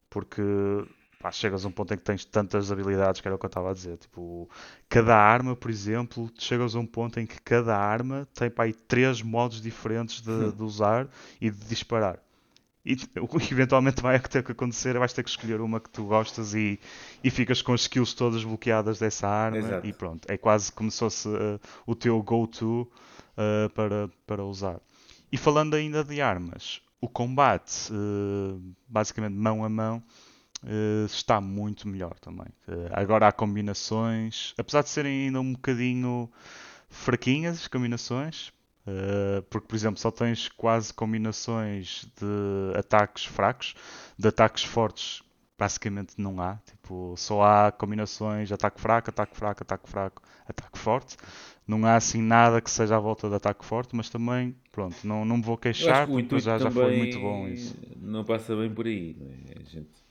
porque pá, chegas a um ponto em que tens tantas habilidades, que era o que eu estava a dizer. Tipo, cada arma, por exemplo, chegas a um ponto em que cada arma tem pá, aí três modos diferentes de, hum. de usar e de disparar. E <laughs> eventualmente vai ter que acontecer vais ter que escolher uma que tu gostas e, e ficas com as skills todas bloqueadas dessa arma Exato. e pronto. É quase como se fosse uh, o teu go-to uh, para, para usar. E falando ainda de armas, o combate, uh, basicamente mão a mão, está muito melhor também. agora há combinações, apesar de serem ainda um bocadinho fraquinhas as combinações, Uh, porque, por exemplo, só tens quase combinações de ataques fracos, de ataques fortes basicamente não há. Tipo, só há combinações ataque fraco, ataque fraco, ataque fraco, ataque forte. Não há assim nada que seja à volta de ataque forte, mas também, pronto, não, não me vou queixar porque já, já foi muito bom isso. Não passa bem por aí, não é? Gente...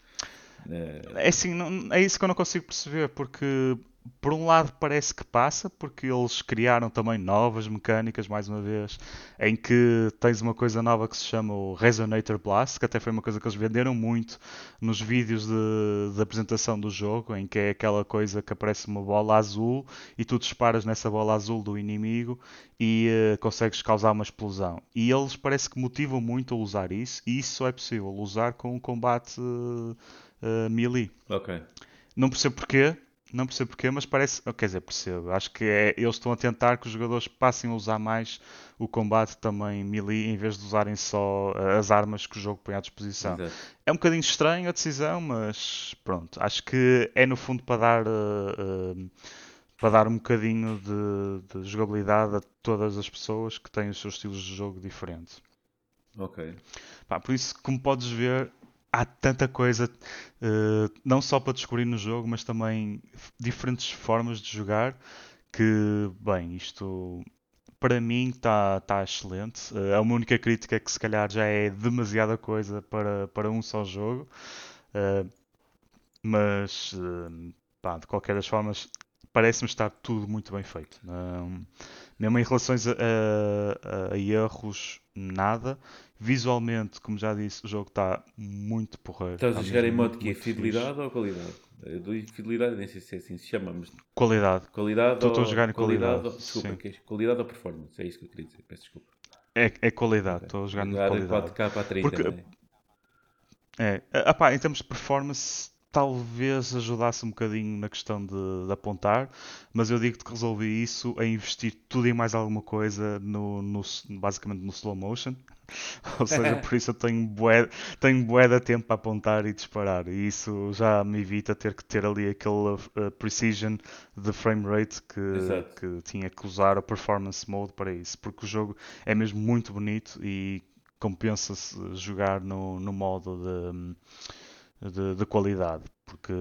É assim, não, é isso que eu não consigo perceber, porque por um lado parece que passa, porque eles criaram também novas mecânicas, mais uma vez, em que tens uma coisa nova que se chama o Resonator Blast, que até foi uma coisa que eles venderam muito nos vídeos de, de apresentação do jogo, em que é aquela coisa que aparece uma bola azul e tu disparas nessa bola azul do inimigo e uh, consegues causar uma explosão. E eles parece que motivam muito a usar isso, e isso só é possível usar com um combate uh, melee. Ok. Não percebo porquê, não percebo porquê, mas parece. Quer dizer, percebo. Acho que é, eles estão a tentar que os jogadores passem a usar mais o combate também melee em vez de usarem só eh, as armas que o jogo põe à disposição. Exato. É um bocadinho estranho a decisão, mas pronto. Acho que é no fundo para dar. Uh, uh, para dar um bocadinho de, de, jogabilidade a todas as pessoas que têm os seus estilos de jogo diferentes. Ok. Pá, por isso, como podes ver, há tanta coisa, uh, não só para descobrir no jogo, mas também diferentes formas de jogar, que, bem, isto para mim está tá excelente. Uh, a única crítica é que se calhar já é demasiada coisa para, para um só jogo. Uh, mas, pá, de qualquer das formas, parece-me estar tudo muito bem feito. mesmo em relações a, a, a, erros, nada. Visualmente, como já disse, o jogo está muito porreiro. Estás a jogar em modo que é fidelidade ou qualidade? Do fidelidade, nem sei se é assim se chama, mas... Qualidade. Qualidade Estou ou... a jogar em qualidade. qualidade ou... Desculpa, que é qualidade ou performance? É isso que eu queria dizer, peço desculpa. É, é qualidade, estou a jogar em qualidade. 4K para 30, Porque, é? É, apá, em termos de performance, talvez ajudasse um bocadinho na questão de, de apontar, mas eu digo-te que resolvi isso a investir tudo e mais alguma coisa no, no basicamente no slow motion. <laughs> Ou seja, por isso eu tenho bué, tenho bué de tempo para apontar e disparar. E isso já me evita ter que ter ali aquele uh, precision de frame rate que, que tinha que usar o performance mode para isso. Porque o jogo é mesmo muito bonito e compensa-se jogar no, no modo de de, de qualidade, porque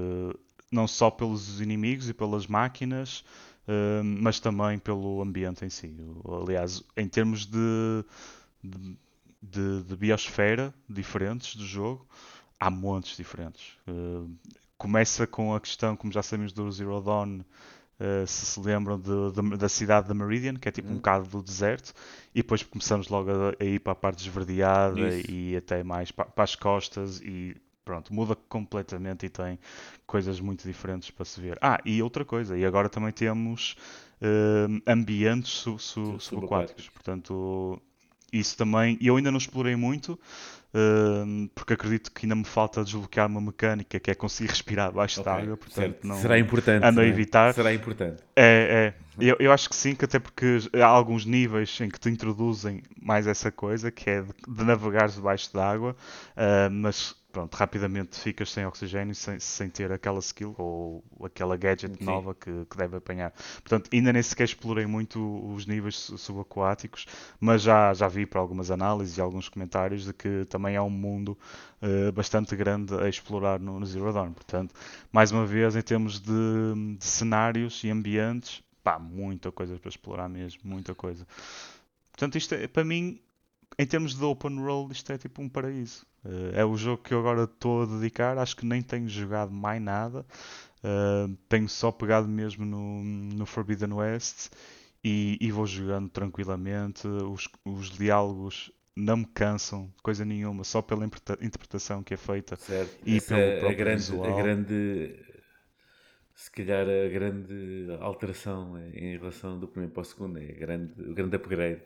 não só pelos inimigos e pelas máquinas, uh, mas também pelo ambiente em si. Aliás, em termos de, de, de, de biosfera diferentes do jogo, há montes diferentes. Uh, começa com a questão, como já sabemos do Zero Dawn, uh, se se lembram de, de, da cidade de Meridian, que é tipo um uhum. bocado do deserto, e depois começamos logo a, a ir para a parte esverdeada Isso. e até mais para, para as costas e pronto, muda completamente e tem coisas muito diferentes para se ver. Ah, e outra coisa, e agora também temos uh, ambientes su, su, subaquáticos, portanto, isso também, eu ainda não explorei muito, uh, porque acredito que ainda me falta desbloquear uma mecânica que é conseguir respirar abaixo okay, d'água, portanto não será importante, ando a evitar. Será importante. É, é. Eu, eu acho que sim, que até porque há alguns níveis em que te introduzem mais essa coisa, que é de, de navegar debaixo d'água, uh, mas pronto, rapidamente ficas sem oxigênio, sem, sem ter aquela skill ou aquela gadget Sim. nova que, que deve apanhar. Portanto, ainda nem sequer explorei muito os níveis subaquáticos, mas já, já vi para algumas análises e alguns comentários de que também há um mundo uh, bastante grande a explorar no, no, Zero Dawn. Portanto, mais uma vez, em termos de, de cenários e ambientes, pá, muita coisa para explorar mesmo, muita coisa. Portanto, isto é, para mim, em termos de open world, isto é tipo um paraíso. Uh, é o jogo que eu agora estou a dedicar. Acho que nem tenho jogado mais nada. Uh, tenho só pegado mesmo no, no Forbidden West e, e vou jogando tranquilamente. Os, os diálogos não me cansam de coisa nenhuma, só pela interpretação que é feita certo. e Essa pelo é próprio a grande, visual. A grande, se calhar a grande alteração em relação do primeiro para o segundo, é grande, o grande upgrade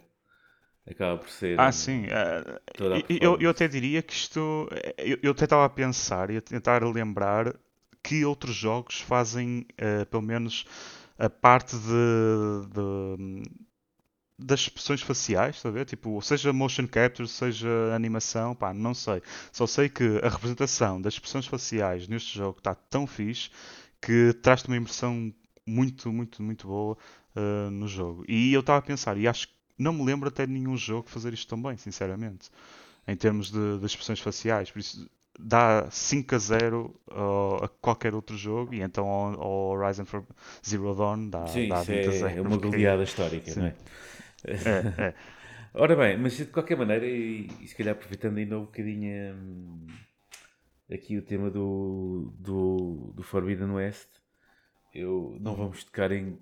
acaba por ser. Ah, sim. Uh, eu, eu até diria que isto. Eu, eu até estava a pensar e a tentar lembrar que outros jogos fazem, uh, pelo menos, a parte de, de das expressões faciais, ver? Tipo, seja motion capture, seja animação, pá, não sei. Só sei que a representação das expressões faciais neste jogo está tão fixe que traz-te uma impressão muito, muito, muito boa uh, no jogo. E eu estava a pensar, e acho que não me lembro até de nenhum jogo fazer isto também, sinceramente, em termos de, de expressões faciais. Por isso, dá 5 a 0 uh, a qualquer outro jogo e então ao, ao Horizon Zero Dawn dá, Sim, dá 20 é, a 0. É uma goleada histórica, Sim. não é? É, é. <laughs> Ora bem, mas de qualquer maneira, e, e se calhar aproveitando ainda um bocadinho hum, aqui o tema do, do, do Forbidden West, eu não vamos tocar em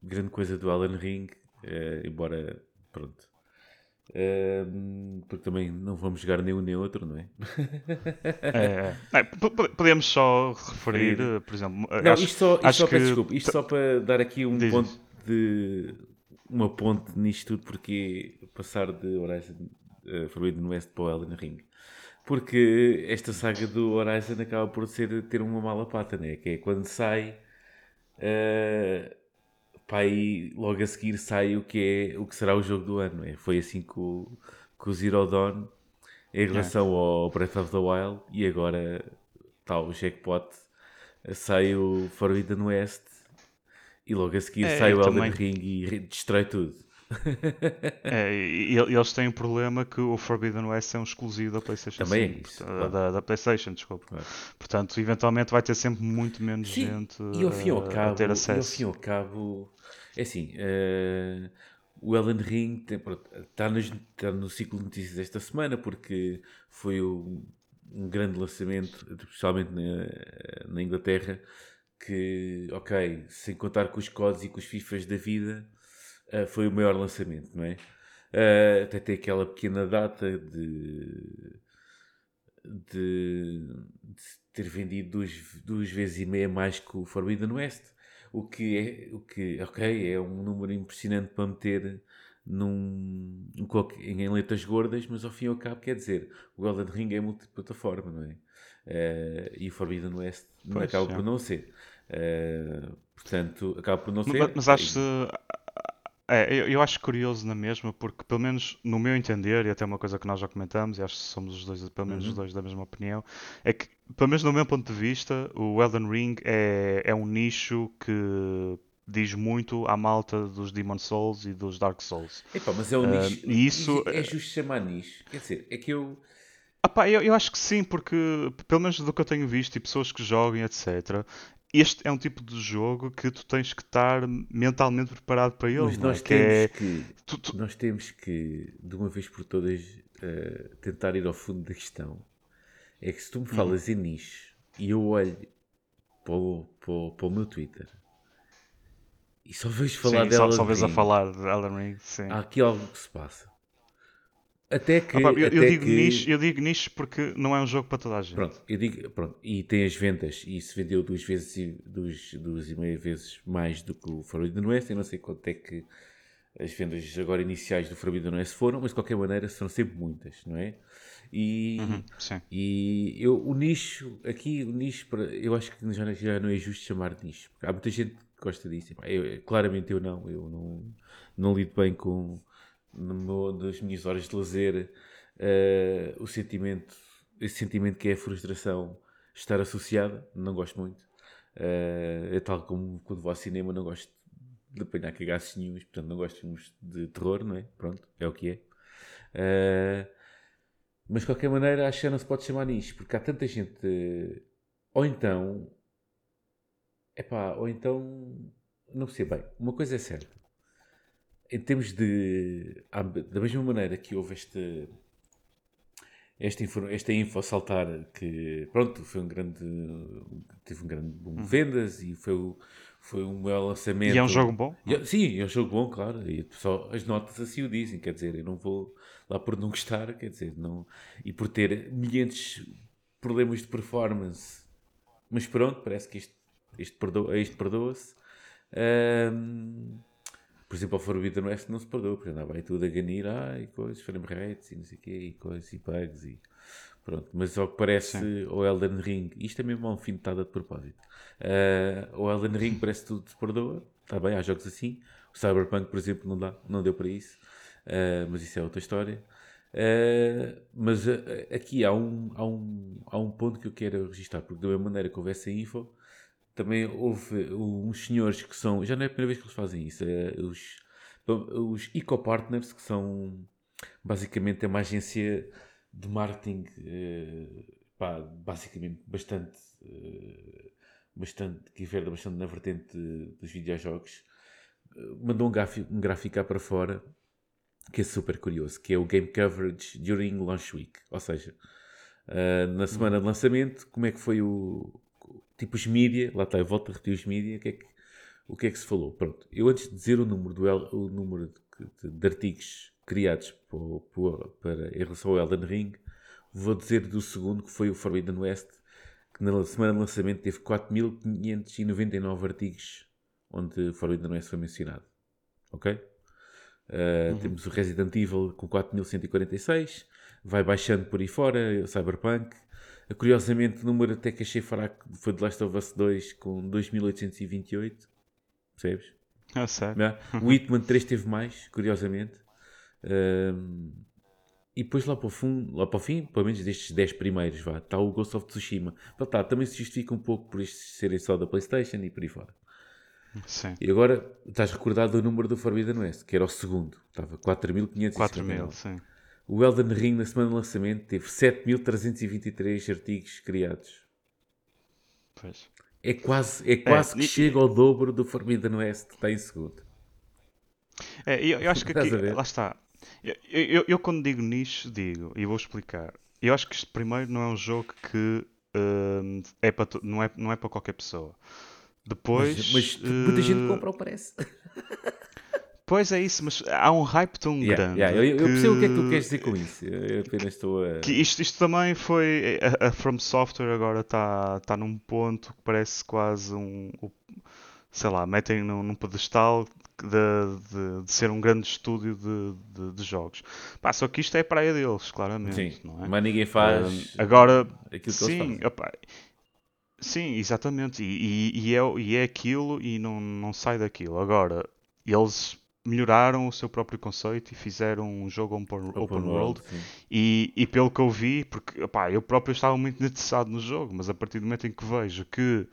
grande coisa do Alan Ring, eh, embora Pronto. Um, porque também não vamos jogar nem um nem outro, não é? é, é. podemos só referir, por exemplo. Não, acho, isto só, isto só, que... desculpa, isto só para dar aqui um Diz ponto de. Uma ponte nisto tudo, porque passar de Horizon uh, Forbidden West para o Elden Ring. Porque esta saga do Horizon acaba por ser ter uma mala pata, né? Que é quando sai. Uh, pá, e logo a seguir sai o que, é, o que será o jogo do ano. É? Foi assim com, com o Zero Dawn em relação yeah. ao Breath of the Wild e agora tal, o jackpot sai o Forbidden West e logo a seguir é, sai o Elden também... Ring e destrói tudo. É, e, eles têm um problema que o Forbidden West é um exclusivo da PlayStation Também 5, é isso, portanto, claro. da, da PlayStation, desculpa. Claro. Portanto, eventualmente vai ter sempre muito menos Sim, gente e ao fim e ao uh, cabo, a ter e ao acesso. fim e ao cabo, é assim, eh, o Elden Ring tem- pronto, está, nas- está no ciclo de notícias desta semana porque foi um, um grande lançamento, especialmente na, na Inglaterra, que, ok, sem contar com os CODs e com os FIFAs da vida, eh, foi o maior lançamento, não é? Eh, até tem aquela pequena data de, de, de ter vendido duas, duas vezes e meia mais que o Forbidden West, o que é, o que, ok, é um número impressionante para meter num, em letras gordas, mas ao fim e ao cabo quer dizer, o Elden Ring é multiplataforma, não é? Eh, e o Forbidden West Pois, acaba é. por não ser. Eh, portanto, acaba por não ser. Mas, mas acho é, eu, eu acho curioso na mesma, porque pelo menos no meu entender, e até uma coisa que nós já comentamos, e acho que somos os dois, pelo menos os Uhum. dois da mesma opinião, é que, pelo menos no meu ponto de vista, o Elden Ring é, é um nicho que diz muito à malta dos Demon Souls e dos Dark Souls. Epá, mas é um Ah, nicho. e isso- É justo chamar nicho. Quer dizer, é que eu. Ah pá, eu, eu acho que sim, porque pelo menos do que eu tenho visto e pessoas que jogam, etc. Este é um tipo de jogo que tu tens que estar mentalmente preparado para ele, Mas é? nós é- temos que. tu- tu- Nós temos que, de uma vez por todas, eh, tentar ir ao fundo da questão. É que se tu me Uhum. falas em nicho e eu olho para o, para o, para o meu Twitter e só vejo falar sim, dela. só, só vês a falar de Elden Ring, sim. Há aqui algo que se passa. Até que. Ah pá, eu, eu até digo que... nicho, eu digo nicho porque não é um jogo para toda a gente. Pronto, eu digo, pronto, e tem as vendas, e se vendeu duas vezes e, duas, duas e meia vezes mais do que o Forbidden West, eu não sei quanto é que as vendas agora iniciais do Forbidden West foram, mas de qualquer maneira são sempre muitas, não é? E, Uhum, e eu, o nicho, aqui o nicho, eu acho que já, já não é justo chamar de nicho, porque há muita gente que gosta disso, eu, claramente eu não, eu não, não lido bem com, no meu, nas minhas horas de lazer, eh, o sentimento, esse sentimento que é a frustração estar associada, não gosto muito. Eh, é tal como quando vou ao cinema, não gosto de apanhar cagaços nenhums, portanto não gosto de terror, não é? Pronto, é o que é. Eh, mas de qualquer maneira, acho que não se pode chamar nisso, porque há tanta gente. ou então. Epá, ou então. Não sei bem. Uma coisa é certa. Em termos de. Da mesma maneira que houve esta. Esta, infor- esta info a saltar que, pronto, foi um grande. Teve um grande boom de vendas e foi, foi um maior lançamento. E é um jogo bom? E é- Sim, é um jogo bom, claro. E só as notas assim o dizem, quer dizer, eu não vou lá por não gostar, quer dizer, não. E por ter milhares de problemas de performance. Mas pronto, parece que isto, isto perdoa- isto perdoa-se. Ahm, por exemplo, ao Forbidden West não se perdoa, porque andava aí tudo a ganir, ah, e coisas, frame rates e não sei o quê, e coisas, e bugs, e pronto. Mas ao que parece, o Elden Ring, isto é mesmo uma alfinetada de propósito. Ah, o Elden Ring parece que tudo se perdoa, está bem, há jogos assim. O Cyberpunk, por exemplo, não, dá, não deu para isso, Ah, mas isso é outra história. Ah, mas aqui há um, há, um, há um ponto que eu quero registrar, porque da mesma maneira que houve essa info, também houve uns senhores que são, já não é a primeira vez que eles fazem isso, é os, os eco-partners, que são basicamente é uma agência de marketing, eh, pá, basicamente bastante, eh, bastante, que inverte bastante na vertente dos videojogos, mandou um gráfico, um gráfico cá para fora que é super curioso, que é o Game Coverage During Launch Week, ou seja, Uh, na semana de lançamento, como é que foi o. Tipo, os mídia, lá está, eu volto a repetir os mídia, o que, é que, o que é que se falou? Pronto, eu antes de dizer o número, do, o número de, de- de artigos criados para, para, para- em relação ao Elden Ring, vou dizer do segundo, que foi o Forbidden West, que na semana de lançamento teve 4.599 artigos onde Forbidden West foi mencionado. Ok? Uh, Temos o Resident Evil com 4146, vai baixando por aí fora, o Cyberpunk. Curiosamente, o número até que achei fraco foi de Last of Us 2 com 2828. Percebes? É sério. <laughs> Yeah. O Hitman 3 teve mais, curiosamente. Um, e depois lá para o fundo, lá para o fim, pelo menos destes 10 primeiros, vá, está o Ghost of Tsushima. Pá, tá, também se justifica um pouco por estes serem só da Playstation e por aí fora. Sim. E agora estás recordado do número do Forbidden West, que era o segundo. Estava 4.559. 4.000, sim. O Elden Ring, na semana de lançamento, teve 7.323 artigos criados. Pois. É quase, é quase que e- chega ao dobro do Forbidden West, está em segundo. É, eu, eu acho que aqui, lá está. Eu, eu, eu quando digo nicho, digo, e vou explicar. Eu acho que isto primeiro não é um jogo que hum, é para não, é, não é para qualquer pessoa. Depois. Mas, mas muita gente eh, compra, parece. <laughs> Pois é isso, mas há um hype tão Yeah, grande. yeah, Eu, eu percebo o que é que tu que- queres dizer com isso. Eu eu apenas estou a. que isto, isto também foi. A, a From Software agora está tá num ponto que parece quase um. sei lá, metem num, num pedestal de, de, de ser um grande estúdio de, de, jogos. Pá, só que isto é a praia deles, claramente. Sim, não é? mas ninguém faz. Hum, agora, aquilo que eles sim, fazem. opá, sim, exatamente. E, e, e é, e é aquilo e não, não sai daquilo. Agora, eles melhoraram o seu próprio conceito e fizeram um jogo open, open world sim. e, e pelo que eu vi, porque opá, eu próprio estava muito interessado no jogo, mas a partir do momento em que vejo que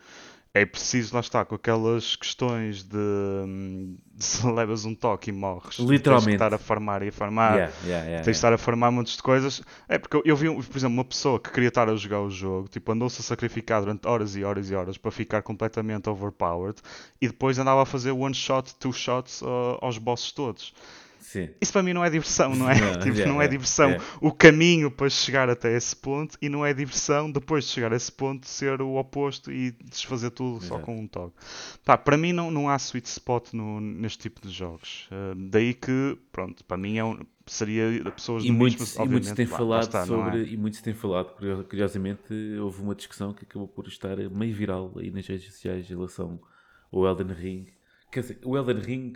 é preciso, lá está, com aquelas questões de, hum, de <laughs> se levas um toque e morres, tens Literalmente. que estar a farmar e a farmar, Yeah, yeah, yeah, tens de estar a farmar montes de coisas. É porque eu, eu vi, por exemplo, uma pessoa que queria estar a jogar o jogo, tipo, andou-se a sacrificar durante horas e horas e horas para ficar completamente overpowered e depois andava a fazer one shot, two shots uh, aos bosses todos. Sim. Isso para mim não é diversão, não é? Não, <laughs> Tipo, yeah, não é diversão yeah. o caminho para chegar até esse ponto e não é diversão depois de chegar a esse ponto ser o oposto e desfazer tudo só Exato. com um toque. Pá, para mim não, não há sweet spot no- neste tipo de jogos. Uh, daí que, pronto, para mim é um- seria pessoas E muitos, mas e muitos têm lá falado está, não é? sobre. E muitos têm falado, curio- curiosamente, houve uma discussão que acabou por estar meio viral aí nas redes sociais em relação ao Elden Ring. Quer dizer, o Elden Ring,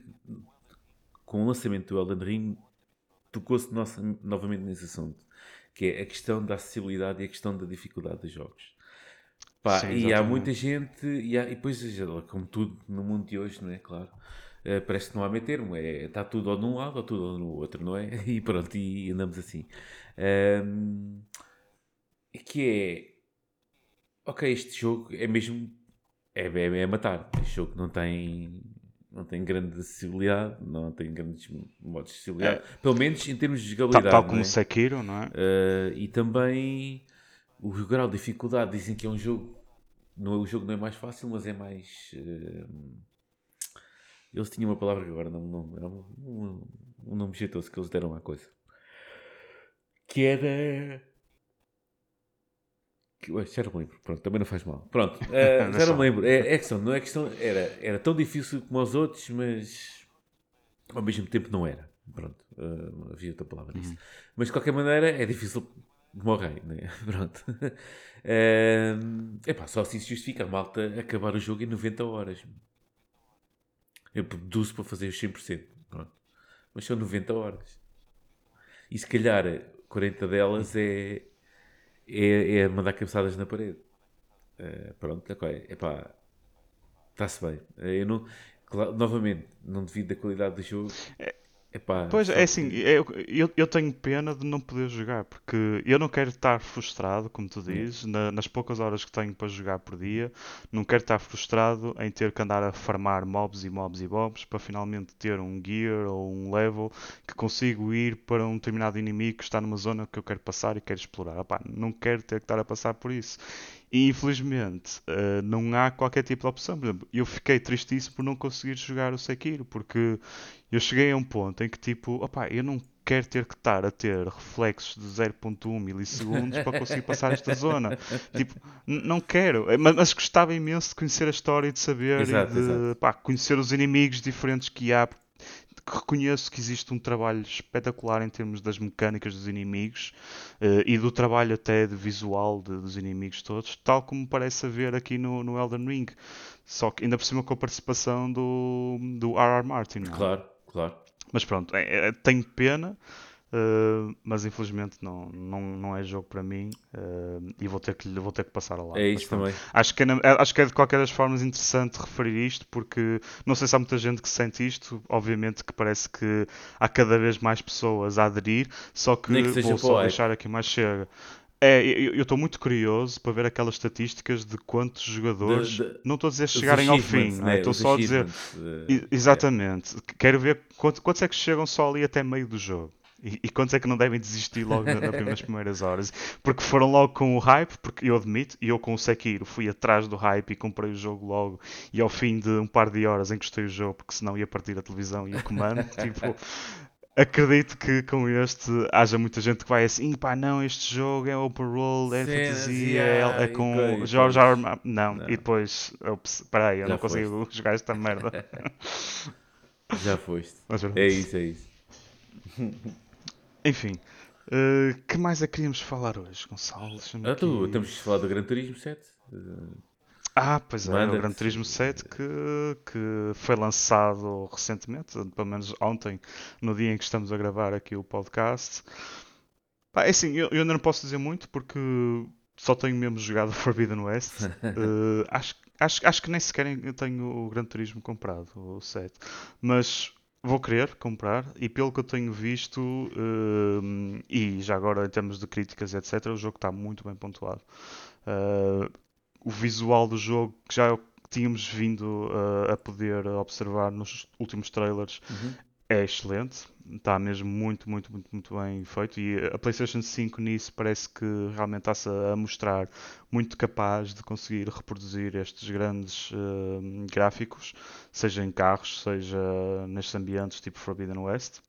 com o lançamento do Elden Ring, tocou-se novamente nesse assunto, que é a questão da acessibilidade e a questão da dificuldade dos jogos. Pá, Sim, e há muita gente, e, há, e depois, como tudo no mundo de hoje, não é? Claro. eh, parece que não há meio termo, é, está tudo ou num lado ou tudo ou no outro, não é? <laughs> E pronto, e andamos assim. Ahm, que é, ok, este jogo é mesmo, é, é, é matar. Este jogo não tem, não tem grande acessibilidade, não tem grandes modos de acessibilidade, pelo menos em termos de Tal, jogabilidade. tal não como é? Sekiro, não é? Uh, e também o grau de dificuldade. Dizem que é um jogo. Não, é- o jogo não é mais fácil, mas é mais. uh, eles tinham uma palavra que agora não, não era um, um, um nome jeitoso que eles deram à coisa. Que era. Que, ué, já não me lembro. Pronto, também não faz mal. Pronto, <laughs> uh, já não me lembro. É, é questão, não é questão. Era, era tão difícil como os outros, mas ao mesmo tempo não era. Pronto, uh, havia outra palavra nisso. Mas de qualquer maneira é difícil rei, né? <laughs> Pronto. É epá, só assim se justifica a malta acabar o jogo em 90 horas. Eu produzo para fazer os 100%. Pronto. Mas são 90 horas. E se calhar 40 delas é, é, é mandar cabeçadas na parede. Eh, pronto, ok. Epá, está-se bem. Eu não, claro, novamente, não devido da qualidade do jogo. Epá, Pois é assim, eu, eu, eu tenho pena de não poder jogar, porque eu não quero estar frustrado, como tu dizes, na- nas poucas horas que tenho para jogar por dia, não quero estar frustrado em ter que andar a farmar mobs e mobs e mobs para finalmente ter um gear ou um level que consigo ir para um determinado inimigo que está numa zona que eu quero passar e quero explorar. Opá, não quero ter que estar a passar por isso. E infelizmente eh, não há qualquer tipo de opção. Por exemplo, eu fiquei tristíssimo por não conseguir jogar o Sekiro, porque eu cheguei a um ponto em que tipo, opá, eu não quero ter que estar a ter reflexos de 0.1 milissegundos para conseguir passar esta zona. <laughs> Tipo, não quero. Eh, Mas, mas gostava imenso de conhecer a história e de saber Exato, e de pá, conhecer os inimigos diferentes que há. Que reconheço que existe um trabalho espetacular em termos das mecânicas dos inimigos eh, e do trabalho até de visual de- dos inimigos todos, tal como parece haver aqui no, no Elden Ring. Só que ainda por cima com a participação do, do R.R. Martin. não é? Claro, claro. Mas pronto, é- é- tenho pena, eh, mas infelizmente não, não, não é jogo para mim eh, e vou ter que, vou ter que passar lá. É isso também. Acho que, é na- acho que é de qualquer das formas interessante referir isto, porque não sei se há muita gente que sente isto. Obviamente que parece que há cada vez mais pessoas a aderir, só que que vou só deixar aqui mais chega. É, eu estou muito curioso para ver aquelas estatísticas de quantos jogadores, De- de- não estou a dizer chegarem ao fim, é? né? estou Os só a dizer, achievements, E- eh, Exatamente. Quero ver quantos, quantos é que chegam só ali até meio do jogo. E, e quantos é que não devem desistir logo na- na- nas primeiras horas. Porque foram logo com o hype, porque eu admito, e eu com o Sekiro fui atrás do hype e comprei o jogo logo. E ao fim de um par de horas encostei o jogo, porque senão ia partir a televisão e o comando. <laughs> tipo, acredito que com este haja muita gente que vai assim, pá, não, este jogo é open world, é Cenas, fantasia, yeah, é, é e com coisa, George pois. R. Não. Não. e depois, ops, peraí, eu Já não consigo jogar esta merda. <laughs> Já foste. Mas. É isso, é isso. <laughs> Enfim, eh, que mais é que queríamos falar hoje, Gonçalo? Ah, tu, aqui- temos que falar do Gran Turismo 7. Eh, Ah, pois é, o Gran Turismo 7 que, que foi lançado recentemente, pelo menos ontem, no dia em que estamos a gravar aqui o podcast. Pá, é assim, eu, eu ainda não posso dizer muito porque só tenho mesmo jogado <laughs> Forbidden West. <laughs> Eh, acho, acho, acho que nem sequer tenho o Gran Turismo comprado, o 7. Mas vou querer comprar e pelo que eu tenho visto, eh, e já agora em termos de críticas, etc., o jogo está muito bem pontuado. Eh, o visual do jogo que já tínhamos vindo eh, a poder observar nos últimos trailers Uhum. É excelente, está mesmo muito, muito, muito, muito bem feito e a PlayStation 5 nisso parece que realmente está-se a mostrar muito capaz de conseguir reproduzir estes grandes eh, gráficos, seja em carros, seja nestes ambientes tipo Forbidden West.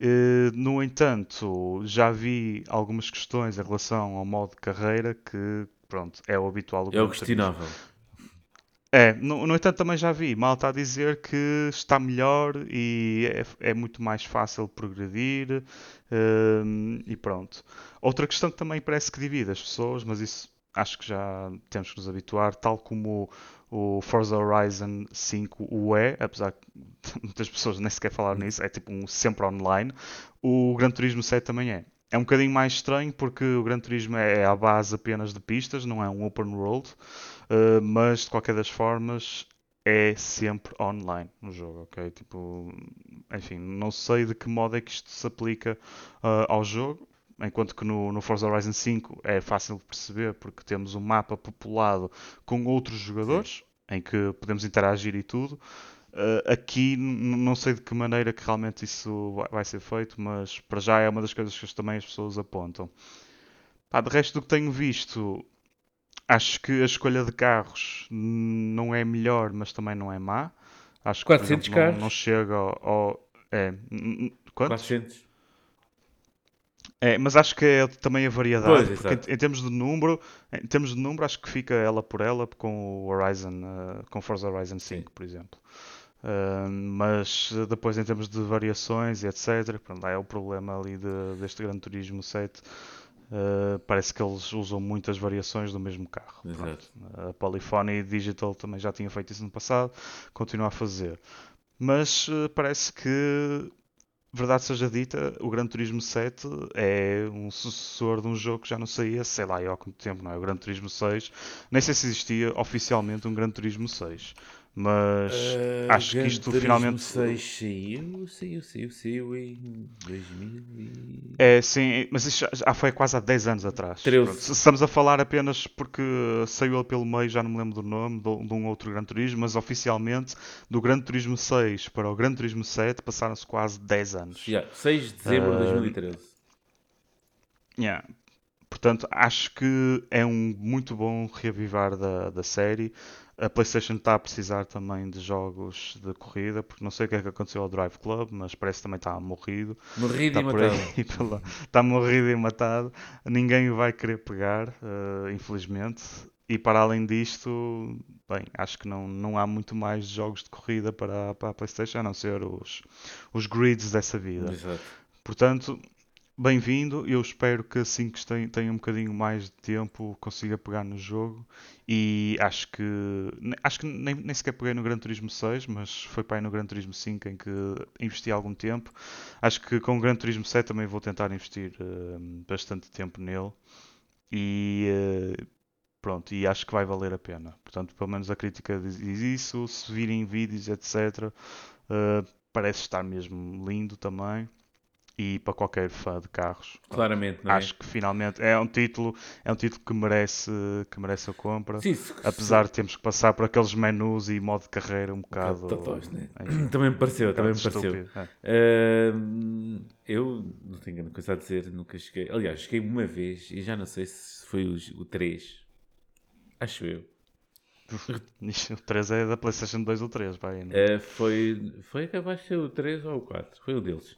Eh, no entanto, já vi algumas questões em relação ao modo de carreira que, pronto, é o habitual É o questionável. É, no, no entanto também já vi, malta a dizer que está melhor e é, é muito mais fácil progredir hum, e pronto. Outra questão que também parece que divide as pessoas, mas isso acho que já temos que nos habituar, tal como o, o Forza Horizon 5 o é, apesar que <laughs> muitas pessoas nem sequer falaram nisso, é tipo um sempre online, o Gran Turismo 7 também é. É um bocadinho mais estranho porque o Gran Turismo é à base apenas de pistas, não é um open world. Uh, mas de qualquer das formas é sempre online no jogo, ok? Tipo, enfim, não sei de que modo é que isto se aplica uh, ao jogo, enquanto que no, no Forza Horizon 5 é fácil de perceber porque temos um mapa populado com outros jogadores em que podemos interagir e tudo. Uh, aqui não sei de que maneira que realmente isso vai, vai ser feito, mas para já é uma das coisas que também as pessoas apontam. Pá, de resto do que tenho visto, Acho que a escolha de carros não é melhor, mas também não é má. Acho que, por 400 exemplo, não, carros. não chega ao. ao- é, quantos? 400. É, mas acho que é também a variedade, Pois, porque em, em termos de número, em termos de número, acho que fica ela por ela com o Horizon, eh, com Forza Horizon 5, por exemplo. Uh, mas eh, depois em termos de variações e etc, pronto, lá é o problema ali de- deste Gran Turismo 7. Uh, parece que eles usam muitas variações do mesmo carro. Exato. A Polyphony Digital também já tinha feito isso no passado, continua a fazer. Mas eh, parece que, verdade seja dita, o Gran Turismo 7 é um sucessor de um jogo que já não saía, sei lá, há quanto tempo, não é? O Gran Turismo 6. Nem sei se existia oficialmente um Gran Turismo 6. Mas Ah, acho que isto Turismo finalmente. 6 saiu, saiu, saiu, saiu em 2000 e... É, sim, mas isso já, foi quase há 10 anos atrás. 13. Pronto, se estamos a falar apenas porque saiu ele pelo meio, já não me lembro do nome, de, de um outro Gran Turismo, mas oficialmente do Gran Turismo 6 para o Gran Turismo 7 passaram-se quase 10 anos. Yeah, 6 de dezembro de Ah, 2013. Yeah. Portanto, acho que é um muito bom reavivar da, da série. A PlayStation está a precisar também de jogos de corrida, porque não sei o que é que aconteceu ao Drive Club, mas parece que também está morrido. Morrido Está e matado. aí, <laughs> pela- está morrido e matado. Ninguém vai querer pegar, eh, infelizmente. E para além disto, bem, acho que não, não há muito mais jogos de corrida para, a- para a PlayStation, a não ser os, os grids dessa vida. Exato. Portanto, bem-vindo. Eu espero que assim que tenha, um bocadinho mais de tempo consiga pegar no jogo. E acho que acho que nem, nem sequer peguei no Gran Turismo 6, mas foi para aí no Gran Turismo 5 em que investi algum tempo. Acho que com o Gran Turismo 7 também vou tentar investir eh, bastante tempo nele. E eh, pronto, e acho que vai valer a pena. Portanto, pelo menos a crítica diz isso. Se virem vídeos, etc., eh, parece estar mesmo lindo também. E para qualquer fã de carros. Claramente, não é? Acho que finalmente é um título, é um título que merece, que merece a compra. Sim, Apesar de termos que passar por aqueles menus e modo de carreira um bocado. Totós, né? enfim, <clears throat> Também me pareceu, um também me pareceu. é. Ahm, eu não tenho grande coisa a dizer, nunca cheguei. Aliás, cheguei uma vez e já não sei se foi o, o 3. Acho eu. <laughs> O 3 é da PlayStation 2 ou 3, pá, ainda. Ah, foi, foi capaz de ser o 3 ou o 4. Foi um deles.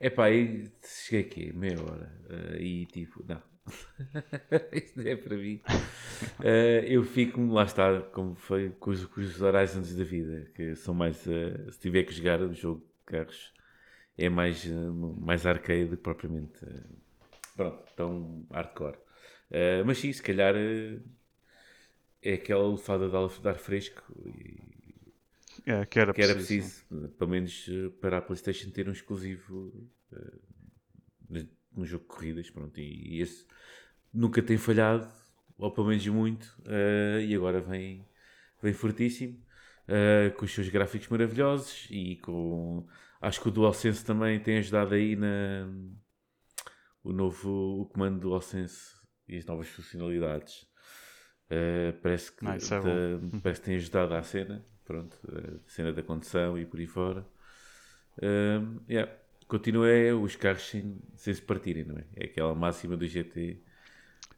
Epá, aí cheguei aqui, meia hora. ah, e tipo, não. <laughs> Isto não é para mim. Ah, eu fico, lá está, como foi com os, com os Horizons da vida, que são mais. ah, se tiver que jogar o jogo de carros, é mais, mais arcade do que propriamente. pronto, tão hardcore. Mas sim, se calhar. é aquela ar- de ar fresco e É, que era que era preciso. preciso, pelo menos eh, para a PlayStation ter um exclusivo eh, de- no jogo de corridas, pronto, e, e esse nunca tem falhado, ou pelo menos muito, eh, e agora vem, vem fortíssimo, eh, com os seus gráficos maravilhosos e com acho que o DualSense também tem ajudado aí na o novo o comando DualSense e as novas funcionalidades. Eh, parece que Ah, isso é da- parece que tem ajudado à cena, pronto, a cena da condução e por aí fora. Um, yeah. Continua é os carros sem, sem se partirem, não é? É aquela máxima do GT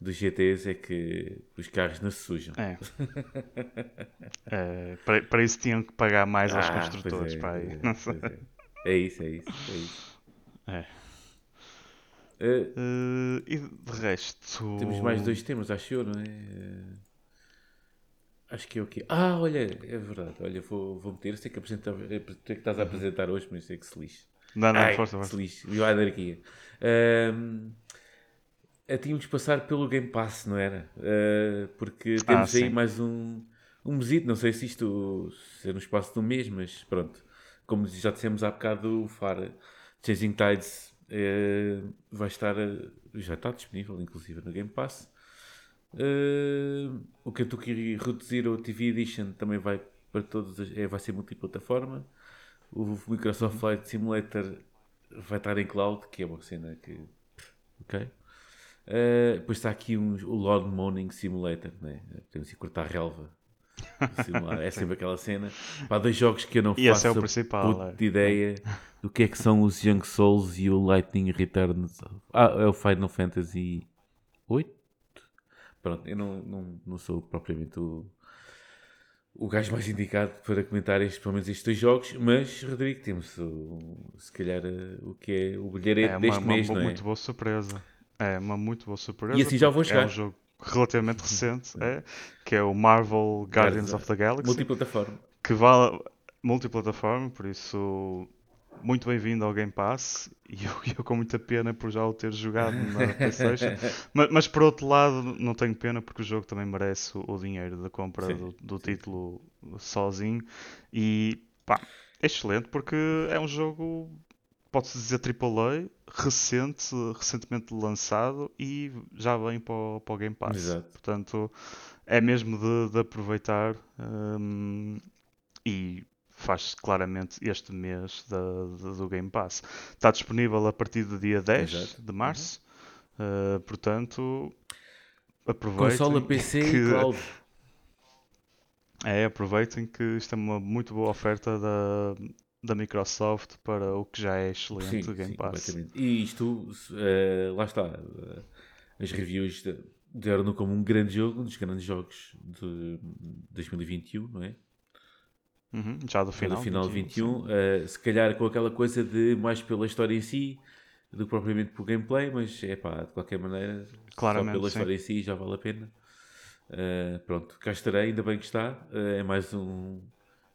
dos GTs é que os carros não se sujam. É. É, para, para isso tinham que pagar mais aos Ah, construtores, pois é, é, é. Isso, é isso, é isso. Eh, Eh, e de resto. temos mais dois temas, acho eu, não é? Acho que é o quê? Ah, olha, é verdade. Olha, vou, vou meter. Sei que, apresentar, tu é que estás a apresentar hoje, mas sei que se lixe. Não, não, Ai, força, se força. lixe. Viu a anarquia. Ahm, eh, tínhamos que passar pelo Game Pass, não era? Ah, porque temos aí mais um, um mesito. Não sei se isto se é no espaço de um mês, mas pronto. Como já dissemos há bocado, o FAR Chasing Tides eh, vai estar, eh, já está disponível, inclusive, no Game Pass. Uh, o Kentucky Route Zero TV Edition também vai para todos, é, vai ser multiplataforma. O Microsoft Flight Simulator vai estar em cloud, que é uma cena que. Ok. Uh, depois está aqui um, o Lawn Mowing Simulator, né? Podemos ir cortar relva. Simular. <laughs> é sempre aquela cena. Pá, dois jogos que eu não E esse faço é o a principal, puta é. de ideia do que é que são os Young Souls e o Lightning Returns. Ah, é o Final Fantasy 8? Pronto, eu não, não, não sou propriamente o, o gajo mais indicado para comentar estes, pelo menos estes dois jogos, mas, Rodrigo, temos o, se calhar eh, o que é o bilharete É uma, deste uma mês, bo- não é? muito boa surpresa. É uma muito boa surpresa. E assim já vou porque É um jogo relativamente recente, é, que é o Marvel Guardians of the Galaxy, Multiplataforma. que vale multiplataforma, por isso muito bem-vindo ao Game Pass e eu, <laughs> eu com muita pena por já o ter jogado na Playstation. <laughs> mas, mas por outro lado não tenho pena porque o jogo também merece o, o dinheiro da compra Sim, do, do título sozinho e pá, é excelente porque é um jogo pode-se dizer AAA, recente, recentemente lançado e já vem para o, para o Game Pass. Exato. Portanto, é mesmo de, de aproveitar hum, e faz claramente este mês da, da- do Game Pass. Está disponível a partir do dia 10 Exato. Uhum. de março, uh, portanto, aproveitem. Consola, PC que- e <laughs> cloud. É, aproveitem que isto é uma muito boa oferta da, da Microsoft para o que já é excelente o Game sim, Pass. completamente. E isto, eh, lá está. eh, as reviews de- deram-no como um grande jogo, um dos grandes jogos de 2021, não é? Uhum, já do Final, final. final de 21, 21, eh, se calhar com aquela coisa de mais pela história em si do que propriamente pelo gameplay, mas é pá, de qualquer maneira, Claramente, só pela sim. história em si já vale a pena. Eh, pronto, cá estarei, ainda bem que está. Eh, é, mais um,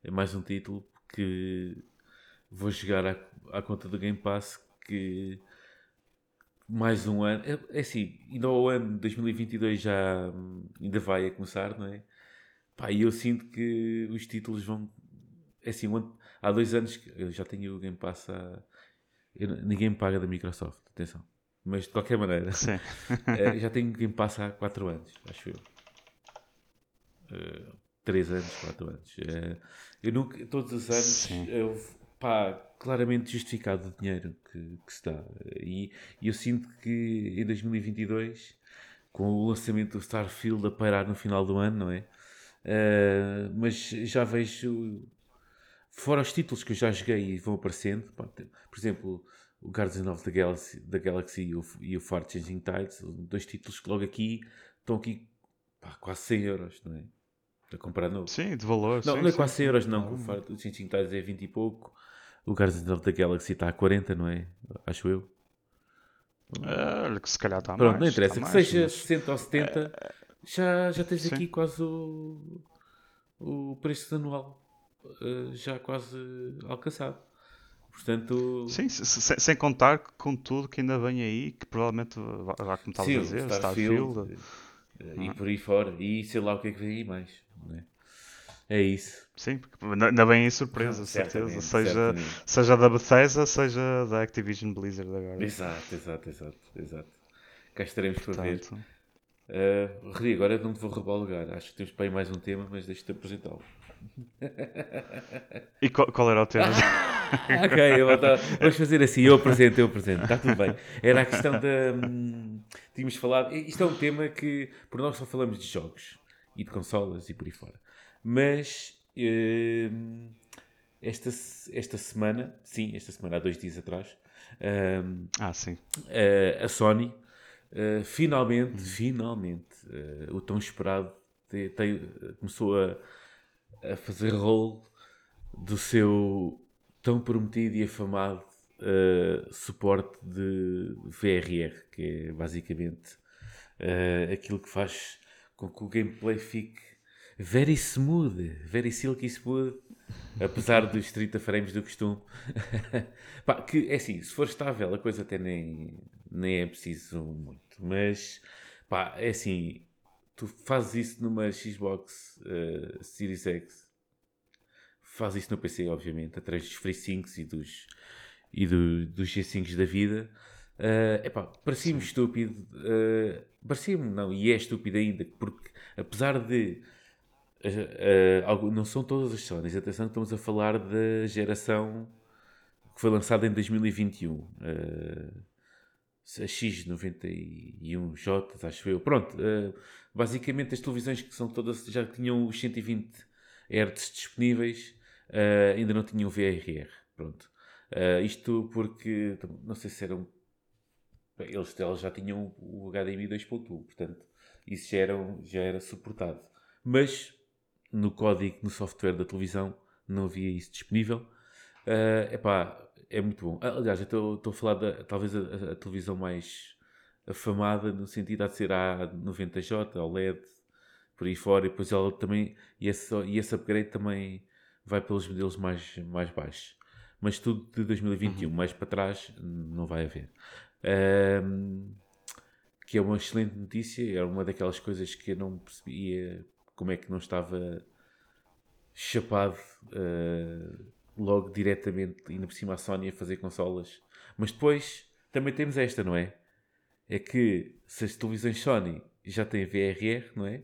é mais um título que vou jogar à, à conta do Game Pass. Que mais um ano, é, é assim, ainda o ano de 2022 já hum, ainda vai a começar, não é? Pá, e eu sinto que os títulos vão. É assim, há dois anos que eu já tenho o Game Pass há. eu ninguém me paga da Microsoft, atenção. Mas de qualquer maneira, <laughs> eh, já tenho Game Pass há 4 anos, acho eu. 3 anos, 4 anos. Eh, eu nunca, todos os anos, Sim. eu, pá, claramente justificado o dinheiro que, que se dá. E, e eu sinto que em 2022, com o lançamento do Starfield a parar no final do ano, não é? Uh, mas já vejo, fora os títulos que eu já joguei e vão aparecendo, por exemplo, o Guardians of the Galaxy, the Galaxy e o, e o Far Changing Tides, dois títulos que logo aqui estão aqui pá, quase 100 euros, não é? Para comprar novo. Sim, de valor. Não, sim, não é sim, quase 100 euros, não. O Far Changing Tides é 20 e pouco. O Guardians of the Galaxy está a 40, não é? Acho eu. Ah, que se calhar está Pronto, mais. não interessa. está que mais, seja mas- 60 ou 70, já, já tens Sim. aqui quase o, o preço anual eh, já quase alcançado. Portanto, Sim, se- se- sem contar com tudo que ainda vem aí, que provavelmente, vai, como estavas sim, a dizer, Starfield, Starfield. eh, e por aí fora. E sei lá o que é que vem aí mais. é? É isso. Sim, porque ainda vem aí surpresa, certeza. Certamente, Seja, certamente. seja da Bethesda, seja da Activision Blizzard agora. Exato, exato, exato, exato. Cá estaremos para ver. Uh, Rodrigo, agora não te vou roubar o lugar. Acho que temos para aí mais um tema, mas deixa-te apresentá-lo. <laughs> E qual, qual era o tema? <laughs> ok, eu vou vamos fazer assim. Eu apresento, eu apresento. Está tudo bem. Era a questão da. hum, tínhamos falado. Isto é um tema que, por nós, só falamos de jogos e de consolas e por aí fora. Mas. hum, esta, esta semana, sim, esta semana, há dois dias atrás, hum, ah, sim. eh, a Sony eh, finalmente, finalmente, eh, o tão esperado te- tem- começou a, a fazer rol do seu tão prometido e afamado eh, suporte de VRR, que é basicamente eh, aquilo que faz com que o gameplay fique very smooth, very silky smooth, apesar dos 30 frames do costume. <laughs> Pá, que é assim, se for estável, a coisa até nem, nem é preciso muito. Mas, pá, é assim, tu fazes isso numa Xbox eh, Series X, fazes isso no PC, obviamente, através dos FreeSyncs e dos, e do, dos G5s da vida. Eh, epá, parecia-me estúpido, eh, parecia-me não, e é estúpido ainda, porque apesar de algo- não são todas as Sonys, atenção, que estamos a falar da geração que foi lançada em 2021. eh, a X91J, acho eu. Pronto, eh, basicamente as televisões que são todas já tinham os 120 Hz disponíveis, eh, ainda não tinham VRR. Pronto. Eh, isto porque, não sei se eram. Eles, eles já tinham o HDMI 2.1, portanto, isso já, eram, já era suportado. Mas no código, no software da televisão, não havia isso disponível. Eh, epá, é muito bom. Ah, Aliás, eu estou a falar da talvez a, a- televisão mais afamada no sentido de ser a 90J, OLED, por aí fora, e depois ela também, e esse, e esse upgrade também vai pelos modelos mais, mais baixos. Mas tudo de 2021, mais para trás, não vai haver. Ahm, que é uma excelente notícia, era uma daquelas coisas que eu não percebia como é que não estava chapado ah, logo diretamente, ainda por cima a Sony a fazer consolas. Mas depois também temos esta, não é? É que se as televisões Sony já têm VRR, não é?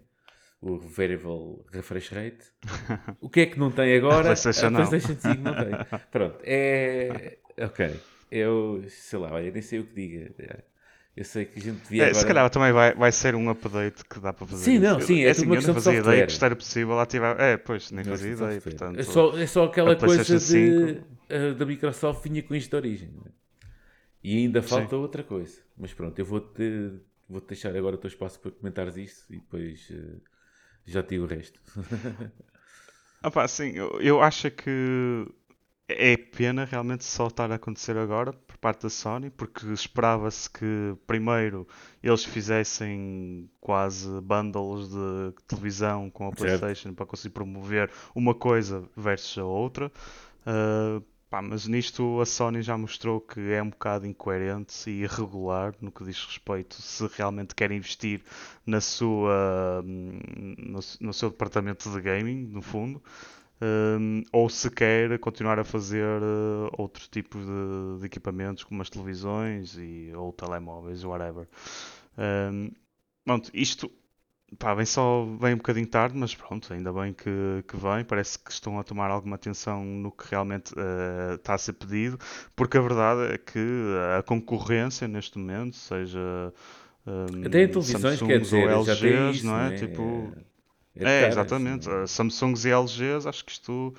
O Variable Refresh Rate. <laughs> O que é que não tem agora? A PlayStation não. PlayStation 5 não tem. <laughs> Pronto, é. Ok. Eu sei lá, olha, nem sei o que diga. Eu sei que a gente devia É, agora. Se calhar também vai, vai ser um update que dá para fazer. Sim, não, sim, é assim, tudo uma eu não fazia ideia que isto era possível ativar. É, pois, nem Não, fazia ideia. Portanto, é, só, é só aquela a coisa de, eh, da Microsoft vinha com isto de origem. é? E ainda falta outra coisa. Mas pronto, eu vou-te vou -te deixar agora o teu espaço para comentares isso e depois eh, já te digo o resto. <laughs> Ah pá, sim, eu, eu acho que é pena realmente só estar a acontecer agora por parte da Sony, porque esperava-se que primeiro eles fizessem quase bundles de televisão com a Certo. PlayStation para conseguir promover uma coisa versus a outra. Ah, pá, mas nisto a Sony já mostrou que é um bocado incoerente e irregular no que diz respeito se realmente quer investir na sua, hum, no, no seu departamento de gaming, no fundo, hum, ou se quer continuar a fazer uh, outros tipos de, de equipamentos, como as televisões e, ou telemóveis, whatever. Hum, pronto, isto pá, vem só vem um bocadinho tarde, mas pronto, ainda bem que, que vem. Parece que estão a tomar alguma atenção no que realmente uh, está a ser pedido, porque a verdade é que a concorrência neste momento, seja um, até em televisões, quer dizer, LGs, isso, não é? é? Tipo, é, é exatamente. Assim. Samsungs e LGs, acho que isto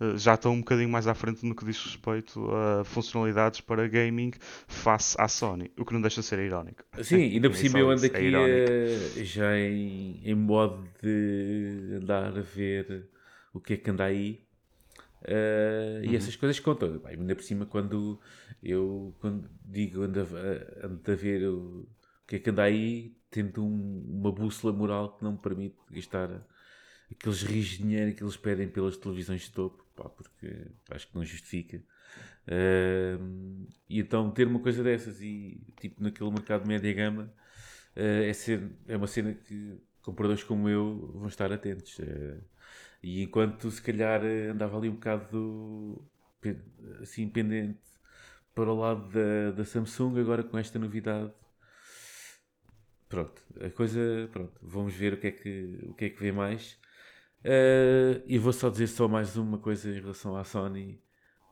uh, já estão um bocadinho mais à frente no que diz respeito a funcionalidades para gaming face à Sony, o que não deixa de ser irónico. Sim, <laughs> ainda por cima eu ando aqui é já em, em modo de andar a ver o que é que anda aí. Uh, uhum. E essas coisas contam. Bem, ainda por cima, quando eu quando digo ando a, ando a ver o que é que anda aí, tendo um, uma bússola moral que não me permite gastar aqueles rios de dinheiro que eles pedem pelas televisões de topo, pá, porque acho que não justifica. Uh, e então ter uma coisa dessas e tipo naquele mercado média gama uh, é, ser, é uma cena que compradores como eu vão estar atentos. Uh, e enquanto se calhar andava ali um bocado assim pendente para o lado da, da Samsung, agora com esta novidade pronto, a coisa, pronto, vamos ver o que é que, o que, é que vê mais. Uh, e vou só dizer só mais uma coisa em relação à Sony.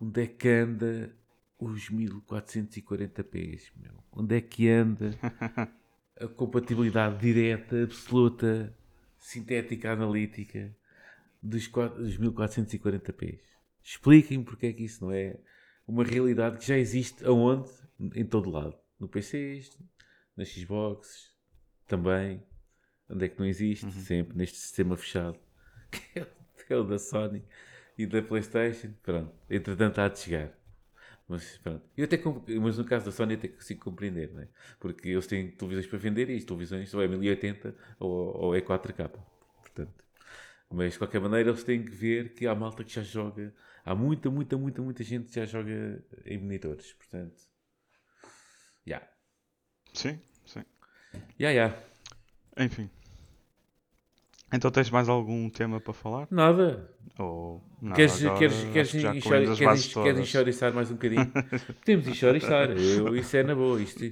Onde é que anda os 1440p? Meu? Onde é que anda <laughs> a compatibilidade direta, absoluta, sintética, analítica dos, 1440p? Expliquem porque é que isso não é uma realidade que já existe aonde? Em todo lado. No PC, na Xbox, também. Onde é que não existe? Uhum. Sempre neste sistema fechado. <laughs> Que é o da Sony e da Playstation. Pronto. Entretanto há de chegar. Mas pronto. Eu até, mas no caso da Sony até consigo compreender, não é? Porque eles têm televisões para vender e as televisões ou é 1080 ou, ou é 4K. Portanto. Mas de qualquer maneira eles têm que ver que há malta que já joga. Há muita, muita, muita, muita gente que já joga em monitores. Portanto. Já. Yeah. Sim, yeah, ya. Yeah. Enfim. Então tens mais algum tema para falar? Nada. Ou nada, queres, agora, queres, queres, queres, queres, queres enxoristar mais um bocadinho? <laughs> Podemos enxoristar. Eu, isso é na boa. Isto,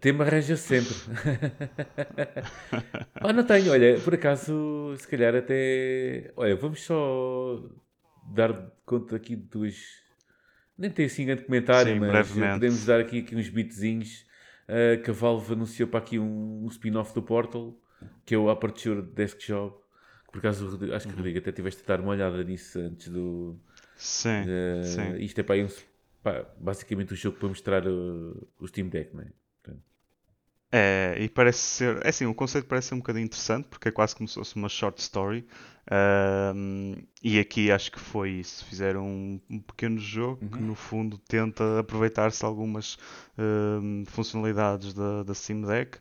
tema arranja sempre. <laughs> ah, não tenho. Olha, por acaso, se calhar até... Olha, vamos só dar conta aqui de duas... Nem tem assim grande comentário, Sim, mas brevemente. podemos dar aqui, aqui uns beatzinhos uh, que a Valve anunciou para aqui um, um spin-off do Portal, que é o Aperture Desk Job. Por acaso, acho que o Rodrigo até tiveste a dar uma olhada nisso antes do. Sim. Uh, sim. Isto é para um, pá, basicamente o um jogo para mostrar o, o Steam Deck, não é? É, e parece ser. É assim, o conceito parece ser um bocadinho interessante, porque é quase como se fosse uma short story. Um, e aqui acho que foi isso. Fizeram um, um pequeno jogo uhum. que, no fundo, tenta aproveitar-se algumas um, funcionalidades da, da Steam Deck.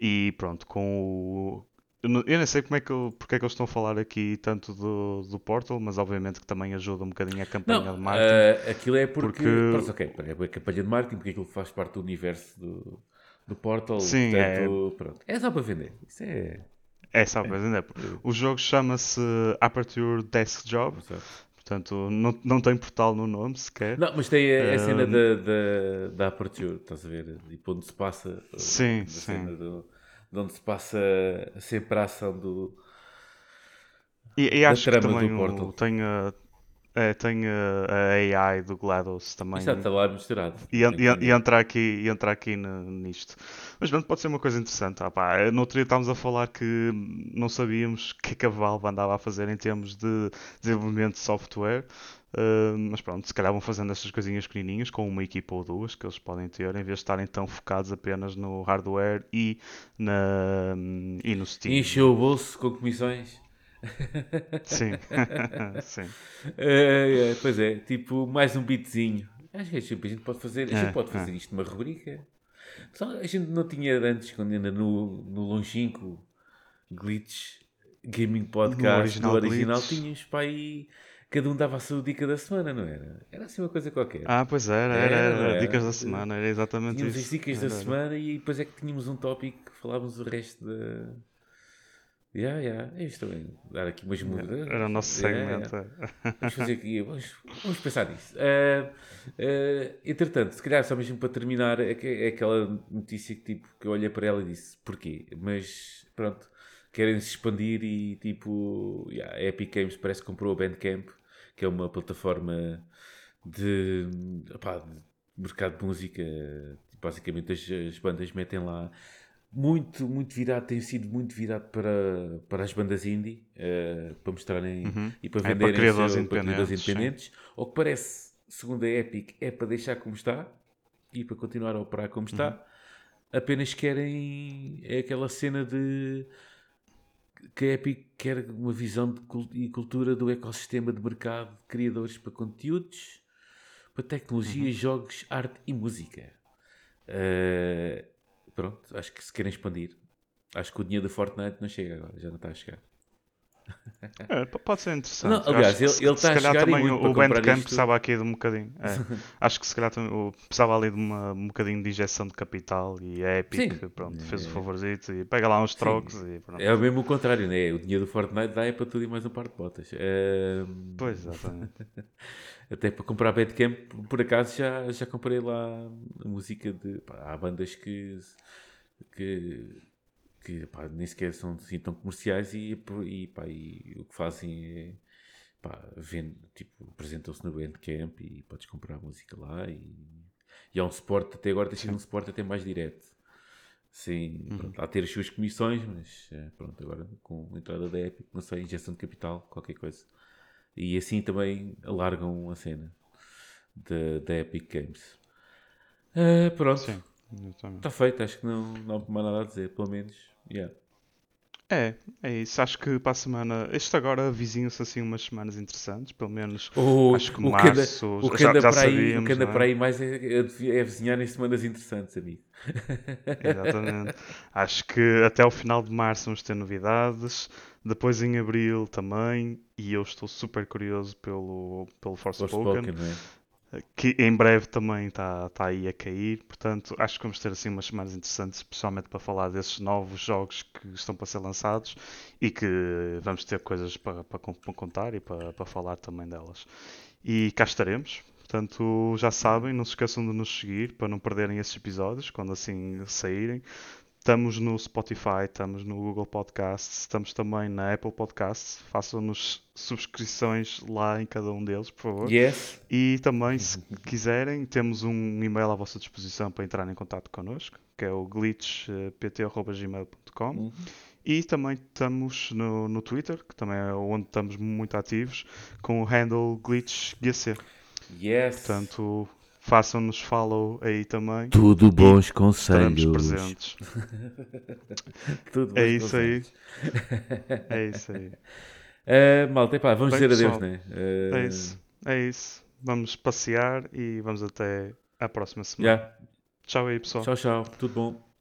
E pronto, com o. Eu não sei como é que, porque é que eles estão a falar aqui tanto do, do Portal, mas obviamente que também ajuda um bocadinho a campanha não, de marketing. Uh, aquilo é porque. porque... ok, é a campanha de marketing, porque aquilo faz parte do universo do do Portal. Sim, portanto, é... Pronto. é só para vender. Isso é. É só para vender. O jogo chama-se Aperture Desk Job. Portanto, não, não tem portal no nome sequer. Não, mas tem a, a cena da, da, da Aperture, estás a ver? Tipo, onde se passa. Sim, sim. Do, de onde se passa sempre a ação do. E, e acho que também o, tem, a, é, tem a, a AI do GLaDOS também. Exato, está lá misturado. E, e, e, entrar aqui, e entrar aqui nisto. Mas pronto, pode ser uma coisa interessante. Ah, pá, no outro dia estávamos a falar que não sabíamos o que, é que a Valve andava a fazer em termos de desenvolvimento de software. Uh, mas pronto, se calhar vão fazendo essas coisinhas pequenininhas com uma equipa ou duas que eles podem ter, em vez de estarem tão focados apenas no hardware e, na, e no Steam. Encheu o bolso com comissões. Sim, <laughs> sim. É, é, pois é, tipo, mais um beatzinho. Acho que a gente pode fazer, a gente é, pode fazer isto numa rubrica. Só, a gente não tinha antes, quando ainda no, no longínquo Glitch Gaming Podcast, no original, original tínhamos para aí cada um dava a sua dica da semana, não era? Era assim uma coisa qualquer. Ah, pois era, era, era, era, era. dicas da semana, era exatamente tínhamos isso. Tínhamos as dicas da semana e depois é que tínhamos um tópico que falávamos o resto da Yeah, yeah. É isto também. Dar aqui umas mudas. Era o nosso Yeah, segmento. yeah. Vamos fazer aqui. Vamos, vamos pensar nisso. Uh, uh, entretanto, se calhar só mesmo para terminar, é, que- é aquela notícia que, tipo, que eu olhei para ela e disse porquê? Mas pronto, querem se expandir e tipo, yeah, a Epic Games parece que comprou a Bandcamp, que é uma plataforma de, opá, de mercado de música. Basicamente, as, as bandas metem lá muito, muito virado, tem sido muito virado para, para as bandas indie, eh, para mostrarem Uhum. e para É, venderem seu- para criadores independentes, independentes. Ou que parece, segundo a Epic, é para deixar como está e para continuar a operar como está. Uhum. Apenas querem é aquela cena de que a Epic quer uma visão e cultura do ecossistema de mercado de criadores para conteúdos, para tecnologia, Uhum. jogos, arte e música. Eh, pronto, acho que se querem expandir. Acho que o dinheiro do Fortnite não chega agora, já não está a chegar. É, pode ser interessante. Não, aliás, ele- se- ele se está a calhar também o, o Bandcamp isto. precisava aqui de um bocadinho. é. <laughs> Acho que se calhar também o- precisava ali de uma, um bocadinho de injeção de capital e a Epic Sim. pronto, fez o É. favorzito e pega lá uns trocos e pronto. É o mesmo o contrário, né? O dinheiro do Fortnite dá é para tudo e mais um par de botas. Pois, exatamente. <laughs> Até para comprar Bandcamp, por acaso já, já comprei lá a música de. pá, há bandas que. que, que pá, nem sequer são assim tão comerciais e, e, pá, e o que fazem é. Pá, vende, tipo, apresentam-se no Bandcamp e podes comprar a música lá e, e há um suporte, até agora tem sido um suporte até mais direto. Sim, pronto, há a ter as suas comissões, mas eh, pronto, agora com a entrada da Epic, não sei, injeção de capital, qualquer coisa. E assim também alargam a cena da Epic Games. Ah, pronto, Sim, está feito, acho que não, não há mais nada a dizer, pelo menos. Yeah. É, é isso. Acho que para a semana. Este agora vizinham-se assim umas semanas interessantes, pelo menos. O, Acho que o que anda, março o que já- anda já para aí, o sabíamos, que anda é? para aí mais é, é, é vizinhar em semanas interessantes, amigo. <laughs> Exatamente. Acho que até ao final de março vamos ter novidades. Depois em abril também. E eu estou super curioso pelo, pelo Forspoken. Forspoken, não é? Que em breve também está tá aí a cair. Portanto, acho que vamos ter assim umas semanas interessantes, especialmente para falar desses novos jogos que estão para ser lançados e que vamos ter coisas para, para, con- para contar e para, para falar também delas. E cá estaremos. Portanto, já sabem, não se esqueçam de nos seguir para não perderem esses episódios quando assim saírem. Estamos no Spotify, estamos no Google Podcasts, estamos também na Apple Podcasts. Façam-nos subscrições lá em cada um deles, por favor. Yes. E também, se <laughs> quiserem, temos um e-mail à vossa disposição para entrar em contato connosco, que é o glitchpt.gmail.com. Uhum. E também estamos no, no Twitter, que também é onde estamos muito ativos, com o handle glitchgc. Yes. Portanto, façam-nos follow aí também. Tudo bons Estaremos conselhos. presentes. <laughs> Tudo É bons isso aí. conselhos. É isso aí. Ah, <laughs> malta, epá, vamos Bem, dizer adeus, né? Ah, É isso. É isso. Vamos passear e vamos até à próxima semana. já. Tchau aí, pessoal. Tchau, tchau. Tudo bom.